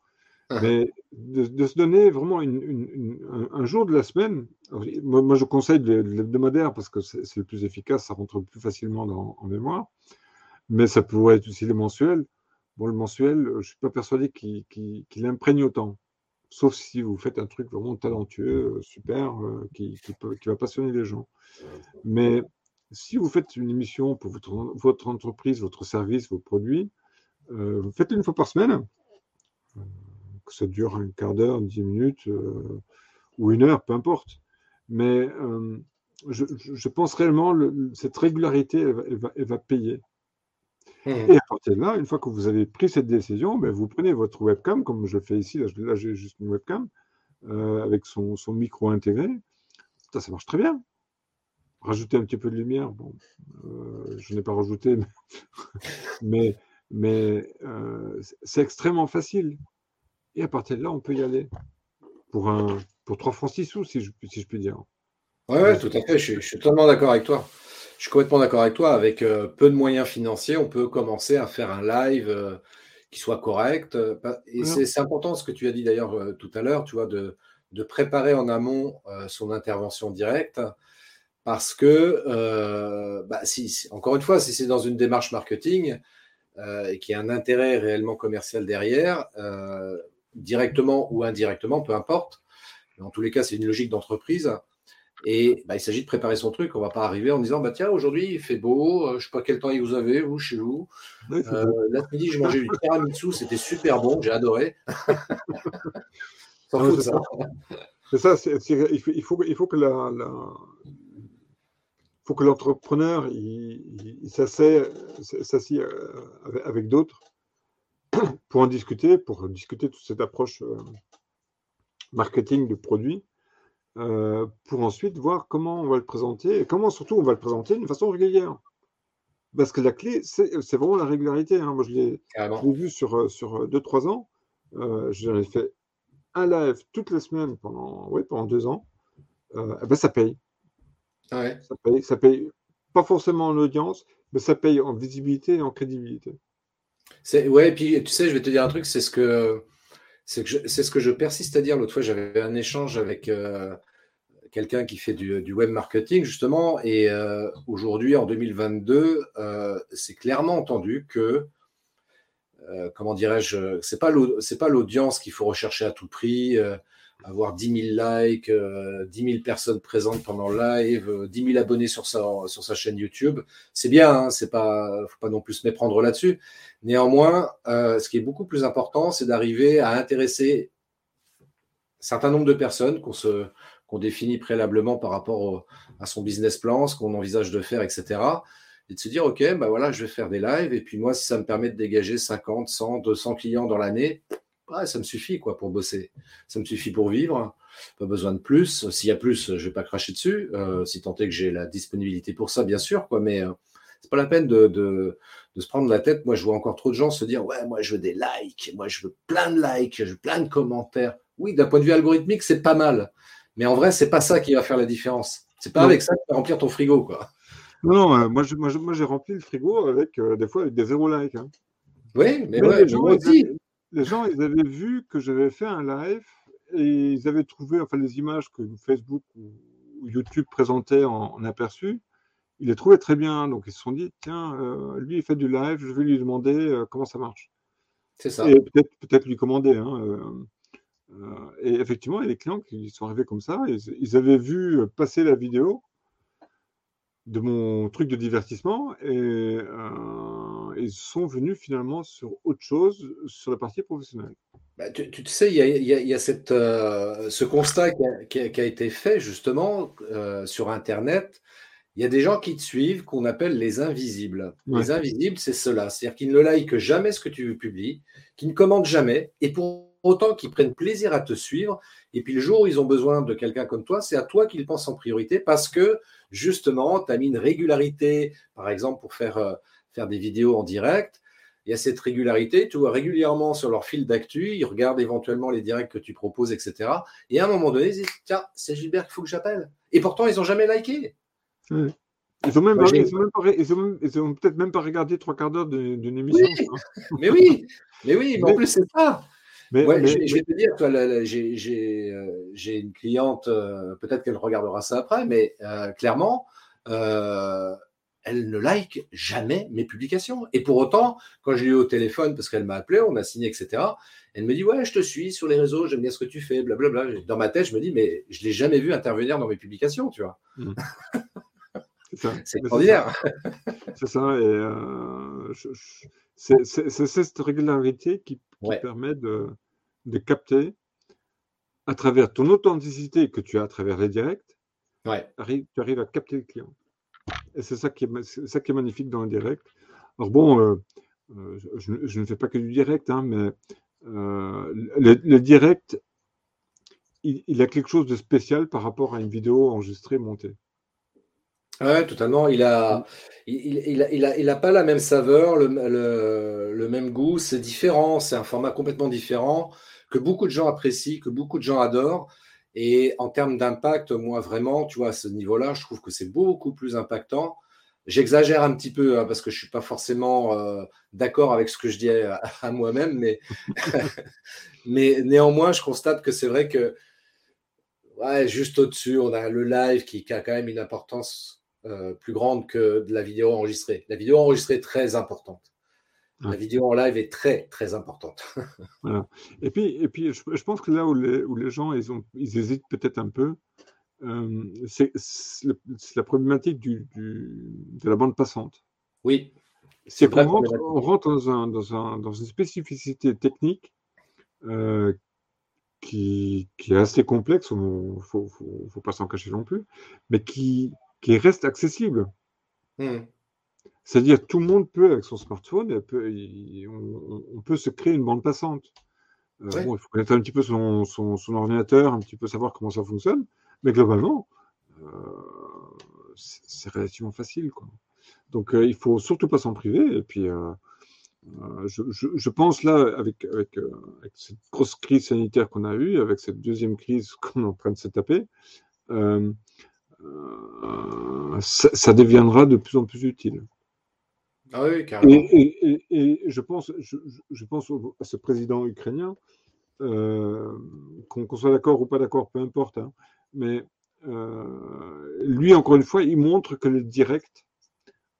Ah. Mais de, se donner vraiment un, jour de la semaine, moi, je conseille l'hebdomadaire parce que c'est le plus efficace, ça rentre plus facilement dans, en mémoire, mais ça pourrait être aussi le mensuel. Bon, le mensuel, je ne suis pas persuadé qu'il imprègne autant sauf si vous faites un truc vraiment talentueux, euh, super, euh, qui, va passionner les gens. Mais si vous faites une émission pour votre, entreprise, votre service, vos produits, euh, faites-le une fois par semaine, que ça dure un quart d'heure, dix minutes ou une heure, peu importe. Mais je, pense réellement que cette régularité, elle va payer. Mmh. Et à partir de là, une fois que vous avez pris cette décision, ben, vous prenez votre webcam, comme je fais ici, là, j'ai juste une webcam, euh, avec son, micro intégré. Ça, ça marche très bien. Rajouter un petit peu de lumière, bon, euh, je n'ai pas rajouté, mais, mais, euh, c'est extrêmement facile. Et à partir de là, on peut y aller. Pour, un, pour 3 francs 6 sous, si je, si je puis dire. Oui, ouais, tout à fait, je, je suis totalement d'accord avec toi. Je suis complètement d'accord avec toi. Avec euh, peu de moyens financiers, on peut commencer à faire un live euh, qui soit correct. Euh, et c'est important ce que tu as dit d'ailleurs tout à l'heure, tu vois, de, préparer en amont son intervention directe. Parce que, bah, si, encore une fois, si c'est dans une démarche marketing et qu'il y a un intérêt réellement commercial derrière, directement ou indirectement, peu importe, en tous les cas, c'est une logique d'entreprise et bah, il s'agit de préparer son truc. On ne va pas arriver en disant bah, Tiens, aujourd'hui, il fait beau. Euh, je ne sais pas quel temps vous avez, vous, chez vous. Euh, L'après-midi, j'ai mangé du tiramisu. C'était super bon. J'ai adoré. c'est ça. il, faut, il, faut, il faut que la, faut que l'entrepreneur il, il s'assied euh, avec d'autres pour en discuter, pour discuter toute cette approche marketing de produits euh, pour ensuite voir comment on va le présenter et comment surtout on va le présenter d'une façon régulière. Parce que la clé, c'est vraiment la régularité. Hein. Moi, je l'ai vu sur 2-3 sur euh, ans. Euh, J'en ai fait un live toutes les semaines pendant, oui, pendant deux ans. Euh, ben, ça paye. Ah ça paye. Ça paye pas forcément en audience, mais ça paye en visibilité et en crédibilité. Ouais, et puis tu sais, je vais te dire un truc, c'est ce que c'est ce que je persiste à dire. L'autre fois, j'avais un échange avec euh, quelqu'un qui fait du, web marketing, justement, et euh, aujourd'hui, en 2022, euh, c'est clairement entendu que, comment dirais-je, c'est pas l'audience qu'il faut rechercher à tout prix avoir 10 000 likes, 10 euh, 000 personnes présentes pendant le live, 10 euh, 000 abonnés sur sa, chaîne YouTube. C'est bien, hein, c'est pas, faut pas non plus se méprendre là-dessus. Néanmoins, euh, ce qui est beaucoup plus important, c'est d'arriver à intéresser un certain nombre de personnes qu'on définit préalablement par rapport à son business plan, ce qu'on envisage de faire, etc. Et de se dire, OK, bah voilà, je vais faire des lives. Et puis moi, si ça me permet de dégager 50, 100, 200 clients dans l'année, ça me suffit quoi pour bosser. Ça me suffit pour vivre. Pas besoin de plus. S'il y a plus, je vais pas cracher dessus. Euh, si tant est que j'ai la disponibilité pour ça, bien sûr, quoi. Mais euh, c'est pas la peine de, de, se prendre la tête. Moi, je vois encore trop de gens se dire ouais, moi, je veux des likes. Moi, je veux plein de likes. Je veux plein de commentaires. Oui, d'un point de vue algorithmique, c'est pas mal. Mais en vrai, c'est pas ça qui va faire la différence. C'est pas avec ça que tu vas remplir ton frigo, quoi. Non, non, euh, moi, j'ai moi, rempli le frigo avec des fois avec des zéro likes. Hein. Oui, mais, les, gens, aussi. Les gens, ils avaient vu que j'avais fait un live et ils avaient trouvé, enfin, les images que Facebook ou, YouTube présentait en, aperçu, ils les trouvaient très bien. Donc, ils se sont dit, tiens, euh, lui, il fait du live, je vais lui demander euh, comment ça marche. C'est ça. Et peut-être peut lui commander. Hein, et effectivement, il y a des clients qui sont arrivés comme ça. ils avaient vu passer la vidéo de mon truc de divertissement et euh, ils sont venus finalement sur autre chose, sur la partie professionnelle. Bah, tu, sais, il y a, cette, euh, ce constat qui a, été fait justement euh, sur Internet. Il y a des gens qui te suivent qu'on appelle les invisibles. Les invisibles, c'est cela. C'est-à-dire qu'ils ne like jamais ce que tu publies, qu'ils ne commentent jamais, et pour autant qu'ils prennent plaisir à te suivre. Et puis le jour où ils ont besoin de quelqu'un comme toi, c'est à toi qu'ils pensent en priorité parce que justement, tu as mis une régularité, par exemple, pour faire, euh, faire des vidéos en direct. Il y a cette régularité, tu vois régulièrement sur leur fil d'actu, ils regardent éventuellement les directs que tu proposes, etc. Et à un moment donné, ils disent Tiens, c'est Gilbert qu'il faut que j'appelle. Et pourtant, ils n'ont jamais liké. Ils n'ont même, peut-être même pas regardé trois quarts d'heure d'une émission. mais oui, mais oui, mais en plus, c'est ça. Mais, Je, vais te dire, euh, j'ai une cliente, euh, peut-être qu'elle regardera ça après, mais euh, clairement, elle ne like jamais mes publications. Et pour autant, quand je l'ai eu au téléphone, parce qu'elle m'a appelé, on a signé, etc., elle me dit Ouais, je te suis sur les réseaux, j'aime bien ce que tu fais, blablabla. Dans ma tête, je me dis Mais je ne l'ai jamais vu intervenir dans mes publications, tu vois. Mmh. C'est extraordinaire. C'est ça. Et c'est cette régularité qui, permet de, de, capter à travers ton authenticité que tu as à travers les directs. Ouais. Tu arrives à capter le client. Et c'est ça, qui est, magnifique dans le direct. Alors bon, euh, euh, je, ne fais pas que du direct, hein, mais euh, le, direct, il, a quelque chose de spécial par rapport à une vidéo enregistrée, montée. Oui, totalement. Il a, il, il, a, il pas la même saveur, le même goût. C'est différent. C'est un format complètement différent que beaucoup de gens apprécient, que beaucoup de gens adorent. Et en termes d'impact, moi vraiment, tu vois, à ce niveau-là, je trouve que c'est beaucoup plus impactant. J'exagère un petit peu hein, parce que je suis pas forcément euh, d'accord avec ce que je dis à, moi-même, mais, mais néanmoins, je constate que c'est vrai que ouais, juste au-dessus, on a le live qui, qui, a quand même une importance euh, plus grande que de la vidéo enregistrée. La vidéo enregistrée est très importante. La vidéo en live est très, très importante. Et puis, et puis je, pense que là où les, où les gens ils, ont, ils hésitent peut-être un peu, euh, c'est la problématique du, de la bande passante. Oui. C'est qu'on rentre, on rentre dans, un, dans, un, dans, une spécificité technique euh, qui, qui, est assez complexe, il ne faut, faut, faut, pas s'en cacher non plus, mais qui, qui reste accessible. Hmm. C'est-à-dire tout le monde peut, avec son smartphone, on, peut se créer une bande passante. Euh, il faut connaître un petit peu son, ordinateur, un petit peu savoir comment ça fonctionne, mais globalement, euh, c'est relativement facile. Quoi. Donc il euh, il faut surtout pas s'en priver. Et puis, je, pense là, avec, avec, cette grosse crise sanitaire qu'on a eue, avec cette deuxième crise qu'on est en train de se taper, euh, ça, deviendra de plus en plus utile. Ah oui, Et, je pense, je, pense à ce président ukrainien, euh, qu'on soit d'accord ou pas d'accord, peu importe, hein, mais euh, lui, encore une fois, il montre que le direct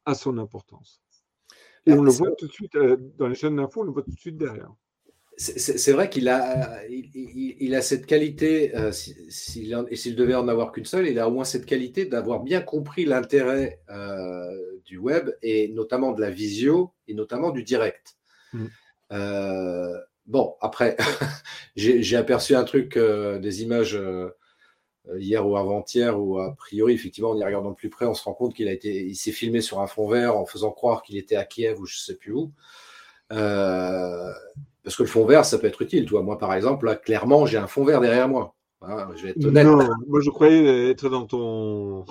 a son importance. Et ah, on le voit tout de suite dans les chaînes d'infos, on le voit tout de suite derrière. C'est vrai qu'il a, il, a cette qualité, euh, et s'il devait en avoir qu'une seule, il a au moins cette qualité d'avoir bien compris l'intérêt euh, du web et notamment de la visio et notamment du direct. Mm. Euh, bon, après, j'ai aperçu un truc, des images hier ou avant-hier, où a priori, effectivement, en y regardant de plus près, on se rend compte qu'il a été, il s'est filmé sur un fond vert en faisant croire qu'il était à Kiev ou je sais plus où. Parce que le fond vert, ça peut être utile. Toi, moi, par exemple, là, clairement, j'ai un fond vert derrière moi. Hein, je vais être honnête. Non, moi, je croyais être dans ton.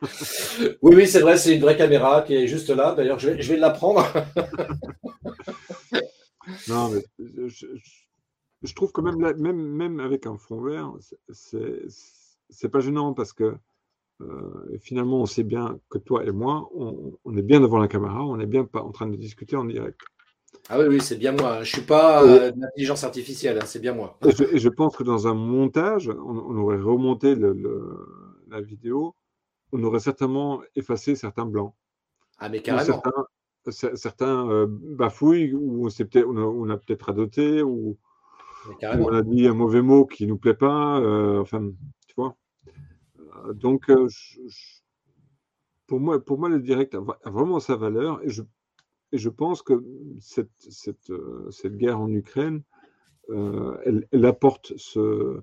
oui, oui, c'est vrai, c'est une vraie caméra qui est juste là. D'ailleurs, je vais, je vais la prendre. non, mais je, trouve que même, même, même avec un fond vert, c'est pas gênant parce que euh, finalement, on sait bien que toi et moi, on, on, est bien devant la caméra, on n'est bien pas en train de discuter en direct. Ah oui, oui, c'est bien moi. Je ne suis pas euh, d'intelligence artificielle, hein, c'est bien moi. Et je, pense que dans un montage, on, aurait remonté la vidéo, on aurait certainement effacé certains blancs. Ah, mais carrément. Certains, euh, bafouilles, ou on, a, peut-être radoté, ou, on a dit un mauvais mot qui ne nous plaît pas. Euh, enfin, tu vois. donc, pour, moi, pour moi, le direct a vraiment sa valeur. Et je et je pense que cette, cette, euh, cette guerre en Ukraine, euh, elle, apporte ce,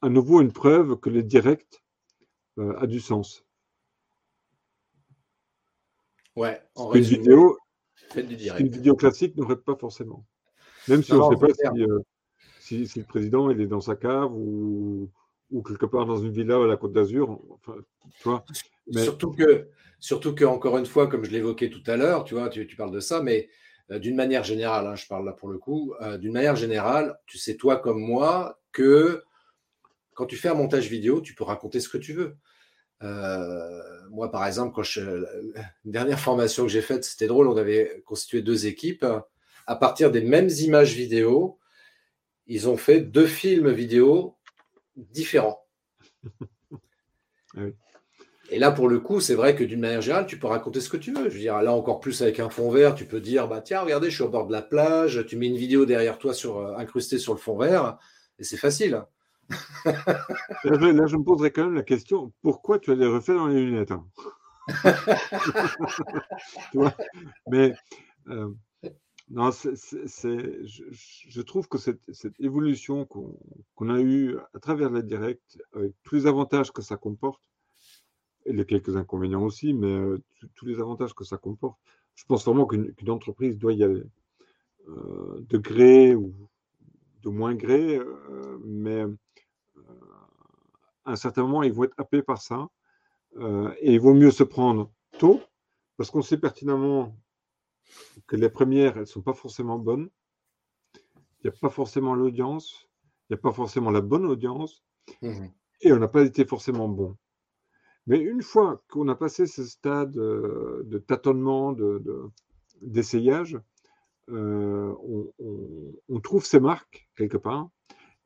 à nouveau une preuve que le direct euh, a du sens. Ouais, en une vidéo, du direct. une vidéo classique n'aurait pas forcément. Même si on ne sait pas si, si, le président il est dans sa cave ou, ou quelque part dans une villa à la Côte d'Azur. Enfin, tu vois, Surtout que, surtout que, encore une fois, comme je l'évoquais tout à l'heure, tu vois, tu, parles de ça, mais euh, d'une manière générale, hein, je parle là pour le coup, euh, d'une manière générale, tu sais, toi comme moi, que quand tu fais un montage vidéo, tu peux raconter ce que tu veux. Euh, moi, par exemple, quand je, la dernière formation que j'ai faite, c'était drôle, on avait constitué deux équipes. À partir des mêmes images vidéo, ils ont fait deux films vidéo différents. Ah oui. Et là, pour le coup, c'est vrai que d'une manière générale, tu peux raconter ce que tu veux. Je veux dire, là encore plus avec un fond vert, tu peux dire, bah tiens, regardez, je suis au bord de la plage, tu mets une vidéo derrière toi sur, euh, incrustée sur le fond vert, et c'est facile. là, je me poserais quand même la question, pourquoi tu as les reflets dans les lunettes hein Mais euh, non, je, trouve que cette, évolution qu'on a eue à travers la direct, avec tous les avantages que ça comporte, et les quelques inconvénients aussi, mais euh, tous les avantages que ça comporte. Je pense vraiment qu'une entreprise doit y aller euh, de gré ou de moins gré, euh, mais à un certain moment, ils vont être happés par ça. et il vaut mieux se prendre tôt, parce qu'on sait pertinemment que les premières, elles ne sont pas forcément bonnes. Il n'y a pas forcément l'audience, il n'y a pas forcément la bonne audience, mmh et on n'a pas été forcément bon. Mais une fois qu'on a passé ce stade euh, de tâtonnement, d'essayage, euh, on, trouve ses marques quelque part,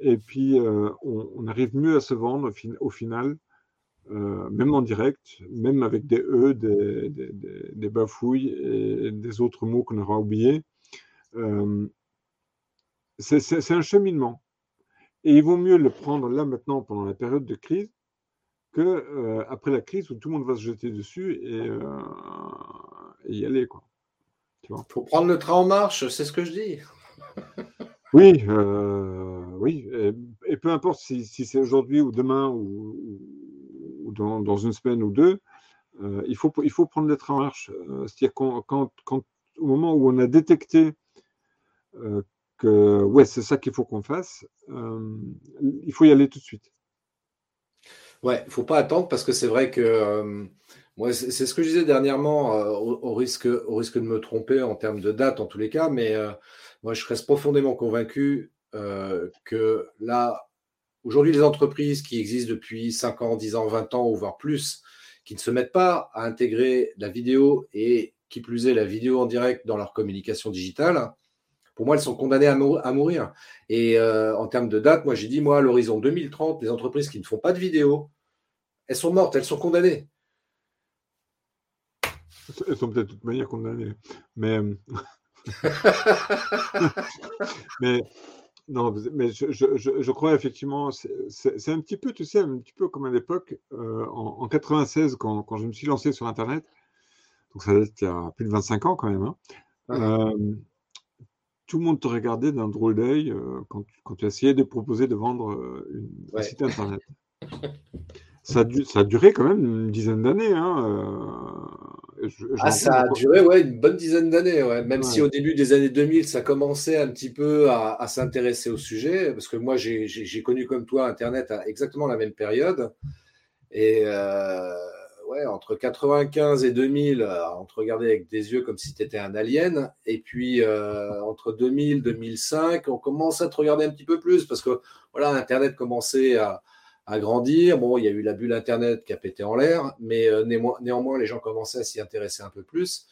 et puis euh, on, arrive mieux à se vendre au, final, même en direct, même avec des E, des, bafouilles et des autres mots qu'on aura oubliés. c'est un cheminement. Et il vaut mieux le prendre là maintenant pendant la période de crise que euh, après la crise où tout le monde va se jeter dessus et, euh, y aller. Quoi. Tu faut prendre le train en marche, c'est ce que je dis. oui, euh, oui. Et, peu importe si, c'est aujourd'hui ou demain ou, dans, une semaine ou deux, il, faut, il faut prendre le train en marche. C'est-à-dire quand, quand, au moment où on a détecté que ouais, c'est ça qu'il faut qu'on fasse, il faut y aller tout de suite. Ouais, il ne faut pas attendre parce que c'est vrai que euh, moi, c'est ce que je disais dernièrement, euh, au, risque, au risque de me tromper en termes de date en tous les cas, mais euh, moi je reste profondément convaincu que là, aujourd'hui, les entreprises qui existent depuis 5 ans, 10 ans, 20 ans ou voire plus, qui ne se mettent pas à intégrer la vidéo et qui plus est la vidéo en direct dans leur communication digitale, pour moi, elles sont condamnées à, mourir. Et en termes de date, moi, j'ai dit, moi, à l'horizon 2030, les entreprises qui ne font pas de vidéo, elles sont mortes, elles sont condamnées. Elles sont peut-être de toute manière condamnées. Mais, mais non, mais je, crois effectivement, c'est un petit peu, tu sais, un petit peu comme à l'époque, euh, en, 96, quand, je me suis lancé sur Internet, donc ça date il y a plus de 25 ans quand même, hein, euh, tout le monde te regardait d'un drôle d'œil euh, quand, quand, tu essayais de proposer de vendre euh, une, un site internet. ça, a ça, a duré quand même une dizaine d'années. Hein, euh, ah, ça a duré ouais, une bonne dizaine d'années, ouais. même si au début des années 2000, ça commençait un petit peu à, à s'intéresser au sujet, parce que moi, j'ai connu comme toi Internet à exactement la même période. Et ouais, entre 95 et 2000, euh, on te regardait avec des yeux comme si tu étais un alien. Et puis, euh, entre 2000 2005, on commence à te regarder un petit peu plus parce que, voilà, Internet commençait à, grandir. Bon, il y a eu la bulle Internet qui a pété en l'air, mais euh, néanmoins, les gens commençaient à s'y intéresser un peu plus.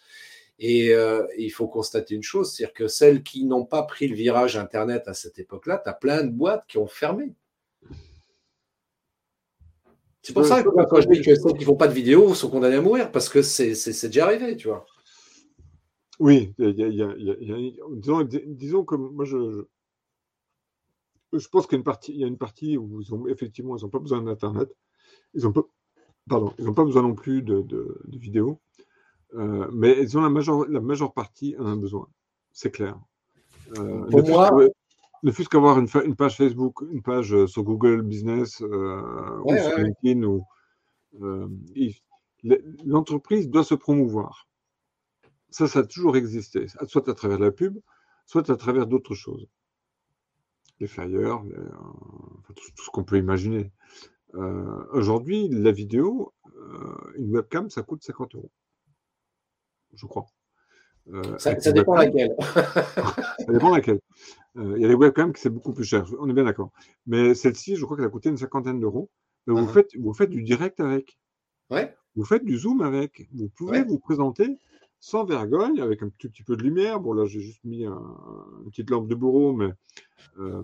Et euh, il faut constater une chose, c'est-à-dire que celles qui n'ont pas pris le virage Internet à cette époque-là, tu as plein de boîtes qui ont fermé. C'est pour ça que quand je dis que celles qui ne font pas de vidéos sont condamnées à mourir, parce que c'est déjà arrivé, tu vois. Oui, disons, que moi, je, je, pense qu'il y, a une partie où ils ont, effectivement, ils n'ont pas besoin d'Internet. Ils n'ont pas, pardon, ils pas besoin non plus de, de, vidéos. Euh, mais ils ont la majeure, la majeure partie en a besoin. C'est clair. Euh, Pour moi, ne fût-ce qu'avoir une, une, page Facebook, une page euh, sur Google Business euh, ou sur LinkedIn, ou, l'entreprise doit se promouvoir. Ça, ça a toujours existé, soit à travers la pub, soit à travers d'autres choses. Les flyers, tout, ce qu'on peut imaginer. Aujourd'hui, la vidéo, une webcam, ça coûte 50 euros. Je crois. Euh, ça, dépend laquelle. ça dépend laquelle. Euh, il y a des webcams qui c'est beaucoup plus cher, on est bien d'accord. Mais celle-ci, je crois qu'elle a coûté une cinquantaine d'euros. vous, uh-huh. faites, vous faites du direct avec. Ouais. Vous faites du zoom avec. Vous pouvez vous présenter sans vergogne, avec un tout petit peu de lumière. Bon, là, j'ai juste mis une petite lampe de bourreau, mais euh,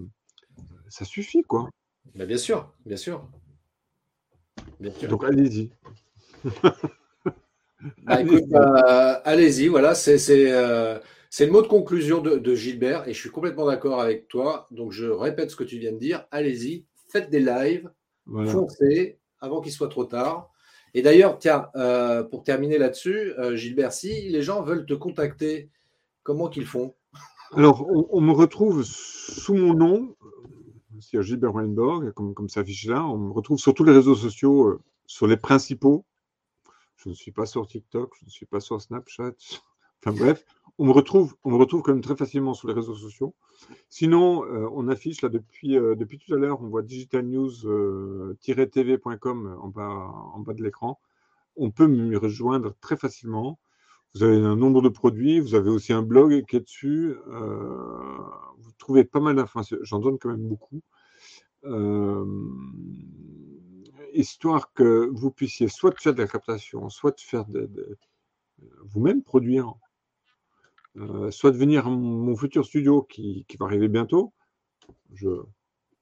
ça suffit, quoi. Bien sûr, bien sûr. Bien sûr. Donc, allez-y. Bah, euh, allez-y, voilà, euh, c'est le mot de conclusion de, Gilbert et je suis complètement d'accord avec toi. Donc je répète ce que tu viens de dire. Allez-y, faites des lives, foncez avant qu'il soit trop tard. Et d'ailleurs, tiens, euh, pour terminer là-dessus, Gilbert, si les gens veulent te contacter, comment qu'ils font? Alors, on, me retrouve sous mon nom, c'est Gilbert Weinberg, comme, comme ça affiche là. On me retrouve sur tous les réseaux sociaux, sur les principaux je ne suis pas sur TikTok, je ne suis pas sur Snapchat. Enfin bref, on me retrouve, on quand même très facilement sur les réseaux sociaux. Sinon, euh, on affiche là depuis, euh, depuis tout à l'heure, on voit digitalnews-tv.com euh, en bas, en bas de l'écran. On peut me rejoindre très facilement. Vous avez un nombre de produits, vous avez aussi un blog qui est dessus. vous trouvez pas mal d'informations. J'en donne quand même beaucoup histoire que vous puissiez soit faire de la captation, soit faire de, vous-même produire, euh, soit de venir à mon futur studio qui, va arriver bientôt. Je,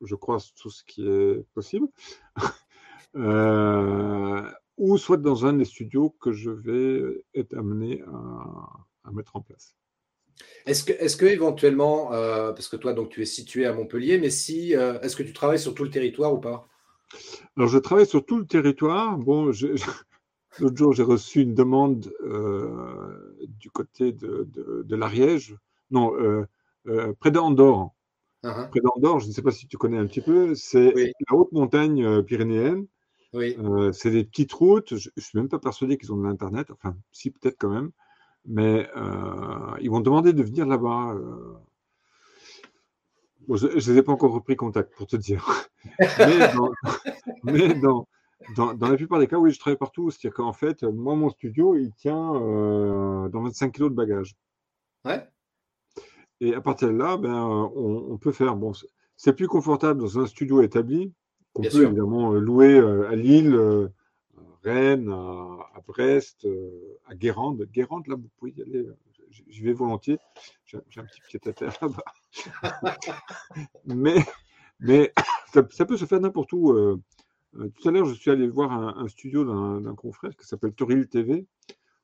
je croise tout ce qui est possible. Euh, ou soit dans un des studios que je vais être amené à, mettre en place. Est-ce que, est que éventuellement, euh, parce que toi donc tu es situé à Montpellier, mais si, est-ce que tu travailles sur tout le territoire ou pas? Alors, je travaille sur tout le territoire. Bon, l'autre jour, j'ai reçu une demande euh, du côté de, de, l'Ariège, non, euh, euh, près d'Andorre. Uh-huh. Près d'Andorre, je ne sais pas si tu connais un petit peu, c'est la haute montagne pyrénéenne. Oui. c'est des petites routes. Je ne suis même pas persuadé qu'ils ont de l'Internet. Enfin, si, peut-être quand même. Mais ils vont demander de venir là-bas je ne les ai pas encore repris contact pour te dire. mais, dans, dans, la plupart des cas, oui, je travaille partout. C'est-à-dire qu'en fait, moi, mon studio, il tient euh, dans 25 kg de bagages. Ouais. Et à partir de là, ben, on, peut faire. Bon, c'est plus confortable dans un studio établi qu'on peut évidemment euh, louer euh, à Lille, Rennes, à, Brest, à Guérande. Guérande, là, vous pouvez y aller j'y vais volontiers. J'ai un petit pied à terre là-bas. mais mais ça, peut se faire n'importe où. Euh, euh, tout à l'heure, je suis allé voir un, studio d'un confrère qui s'appelle Toril TV.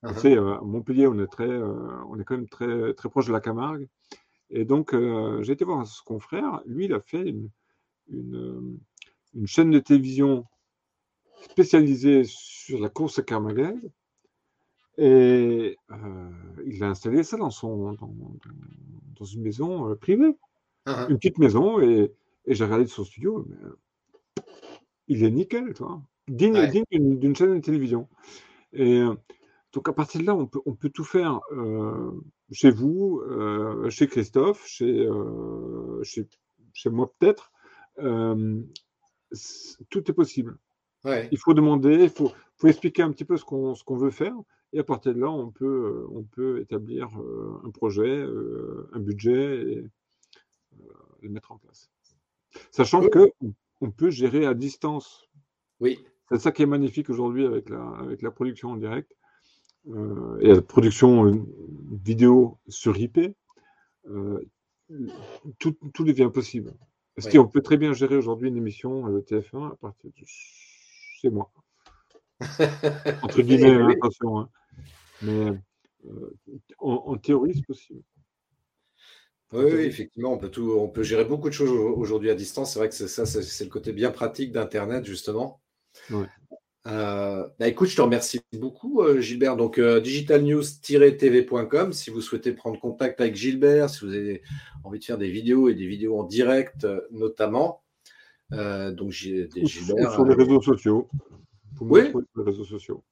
Uh-huh. Euh, à Montpellier, on est, très, on est quand même très, très proche de la Camargue. Et donc, j'ai été voir ce confrère. Lui, il a fait une, une, une chaîne de télévision spécialisée sur la course camargaise et euh, il a installé ça dans, son, dans, une maison euh, privée, uh-huh. une petite maison, et, et j'ai regardé son studio, mais, euh, il est nickel, toi. digne, digne d'une, chaîne de télévision. Et donc à partir de là, on peut, on peut tout faire chez vous, chez Christophe, chez, chez, chez moi peut-être. tout est possible. Il faut demander, il faut, faut, expliquer un petit peu ce qu'on, ce qu'on veut faire. Et à partir de là, on peut, euh, on peut établir euh, un projet, euh, un budget et le mettre en place. Sachant que on peut gérer à distance. Oui. C'est ça qui est magnifique aujourd'hui avec la, avec la production en direct. euh, et la production vidéo sur IP, tout, tout, devient possible. Est-ce qu'on peut très bien gérer aujourd'hui une émission de TF1 à partir de chez moi? Entre guillemets, hein, attention. Hein. Mais en, théorie, c'est possible. Oui, effectivement, on peut, tout, on peut gérer beaucoup de choses aujourd'hui à distance. C'est vrai que c'est ça, c'est le côté bien pratique d'Internet, justement. Euh, bah, écoute, je te remercie beaucoup, euh, Gilbert. Donc, euh, digitalnews-tv.com, si vous souhaitez prendre contact avec Gilbert, si vous avez envie de faire des vidéos et des vidéos en direct, notamment. donc, Gilbert. Sur les réseaux sociaux. oui. Sur les réseaux sociaux.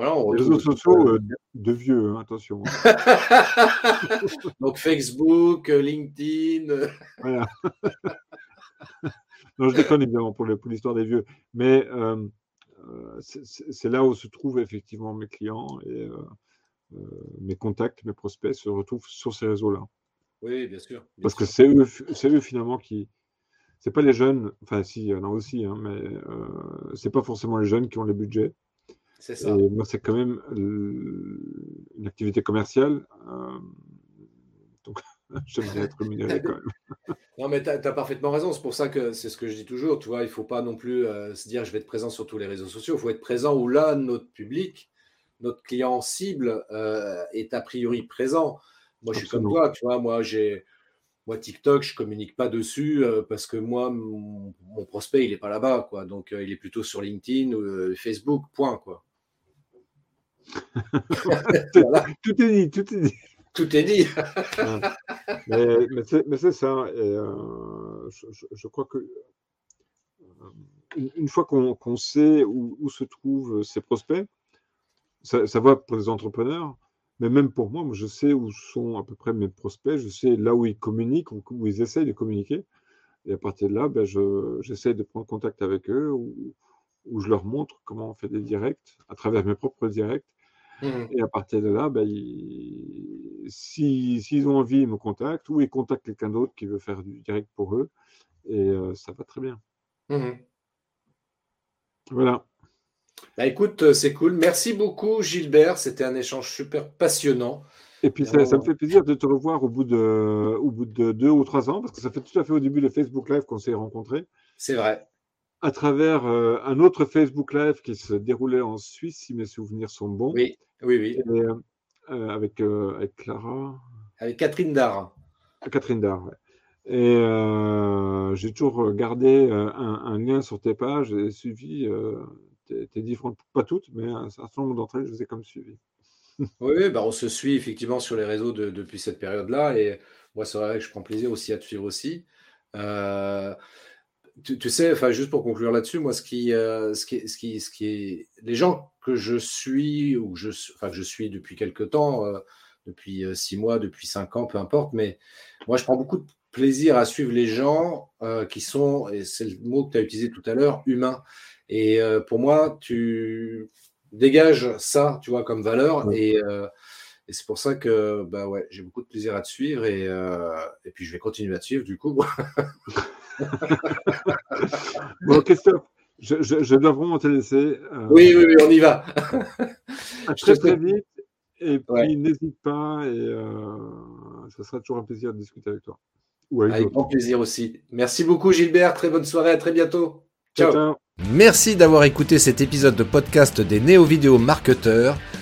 Voilà, on les réseaux sociaux de vieux, hein, attention. donc, Facebook, LinkedIn. Voilà. non, je déconne évidemment pour l'histoire des vieux. Mais euh, c'est là où se trouvent effectivement mes clients et euh, euh, mes contacts, mes prospects se retrouvent sur ces réseaux-là. Oui, bien sûr. Parce que c'est eux, eux, finalement qui. C'est pas les jeunes, enfin, si, il y en a aussi, hein, mais euh, c'est pas forcément les jeunes qui ont les budgets. C'est ça. Et moi, c'est quand même une activité commerciale. donc, j'aime bien être rémunéré quand même. Non, mais tu as, parfaitement raison. C'est pour ça que c'est ce que je dis toujours. Tu vois, il ne faut pas non plus euh, se dire je vais être présent sur tous les réseaux sociaux. Il faut être présent où là, notre public, notre client cible euh, est a priori présent. Moi, je suis comme toi. Tu vois, moi, j'ai. Moi, TikTok, je communique pas dessus euh, parce que moi, mon, prospect, il n'est pas là-bas, quoi. Donc, il est plutôt sur LinkedIn ou Facebook, point, quoi. Tout est dit, tout est dit. Tout est dit. mais, c'est ça. Et, euh, je, crois que euh, une, fois qu'on sait où, se trouvent ces prospects, ça, va pour les entrepreneurs, mais même pour moi, je sais où sont à peu près mes prospects, je sais là où ils communiquent, où ils essayent de communiquer. Et à partir de là, ben, j'essaie de prendre contact avec eux, ou, je leur montre comment on fait des directs à travers mes propres directs Mmh. Et à partir de là, ben, s'ils ont envie, ils me contactent ou ils contactent quelqu'un d'autre qui veut faire du direct pour eux. Et euh, ça va très bien. Mmh. Voilà. Bah, écoute, euh, c'est cool. Merci beaucoup, Gilbert. C'était un échange super passionnant. Et puis, ça, me fait plaisir de te revoir au bout de, au bout de deux ou trois ans, parce que ça fait tout à fait au début de Facebook Live qu'on s'est rencontrés. C'est vrai à travers euh, un autre Facebook Live qui se déroulait en Suisse, si mes souvenirs sont bons. Oui, oui, oui. Euh, euh, avec, avec Clara. Avec Catherine Dard. Catherine Dard, ouais. Et j'ai toujours gardé un, lien sur tes pages et suivi tes, différentes, pas toutes, mais un certain nombre d'entre elles, je les ai comme suivies. oui, bah on se suit effectivement sur les réseaux depuis cette période-là. Et moi, c'est vrai que je prends plaisir aussi à te suivre aussi. Euh, tu, sais, enfin, juste pour conclure là-dessus, moi, ce qui, euh, ce, qui, ce, qui, ce qui est. Les gens que je suis, ou je, enfin, que je suis depuis quelque temps, euh, depuis euh, six mois, depuis cinq ans, peu importe, mais moi, je prends beaucoup de plaisir à suivre les gens qui sont, et c'est le mot que tu as utilisé tout à l'heure, humains. Et pour moi, tu dégages ça, tu vois, comme valeur. Et, et c'est pour ça que bah ouais, j'ai beaucoup de plaisir à te suivre et, et puis je vais continuer à te suivre du coup. bon, Christophe, je, je, dois vraiment te laisser. Euh, oui, oui, oui, on y va. à très, très vite. Et puis, n'hésite pas. Et euh, ça sera toujours un plaisir de discuter avec toi. avec, grand plaisir aussi. Merci beaucoup, Gilbert. Très bonne soirée. À très bientôt. Ciao. Merci d'avoir écouté cet épisode de podcast des néo-vidéo marketeurs.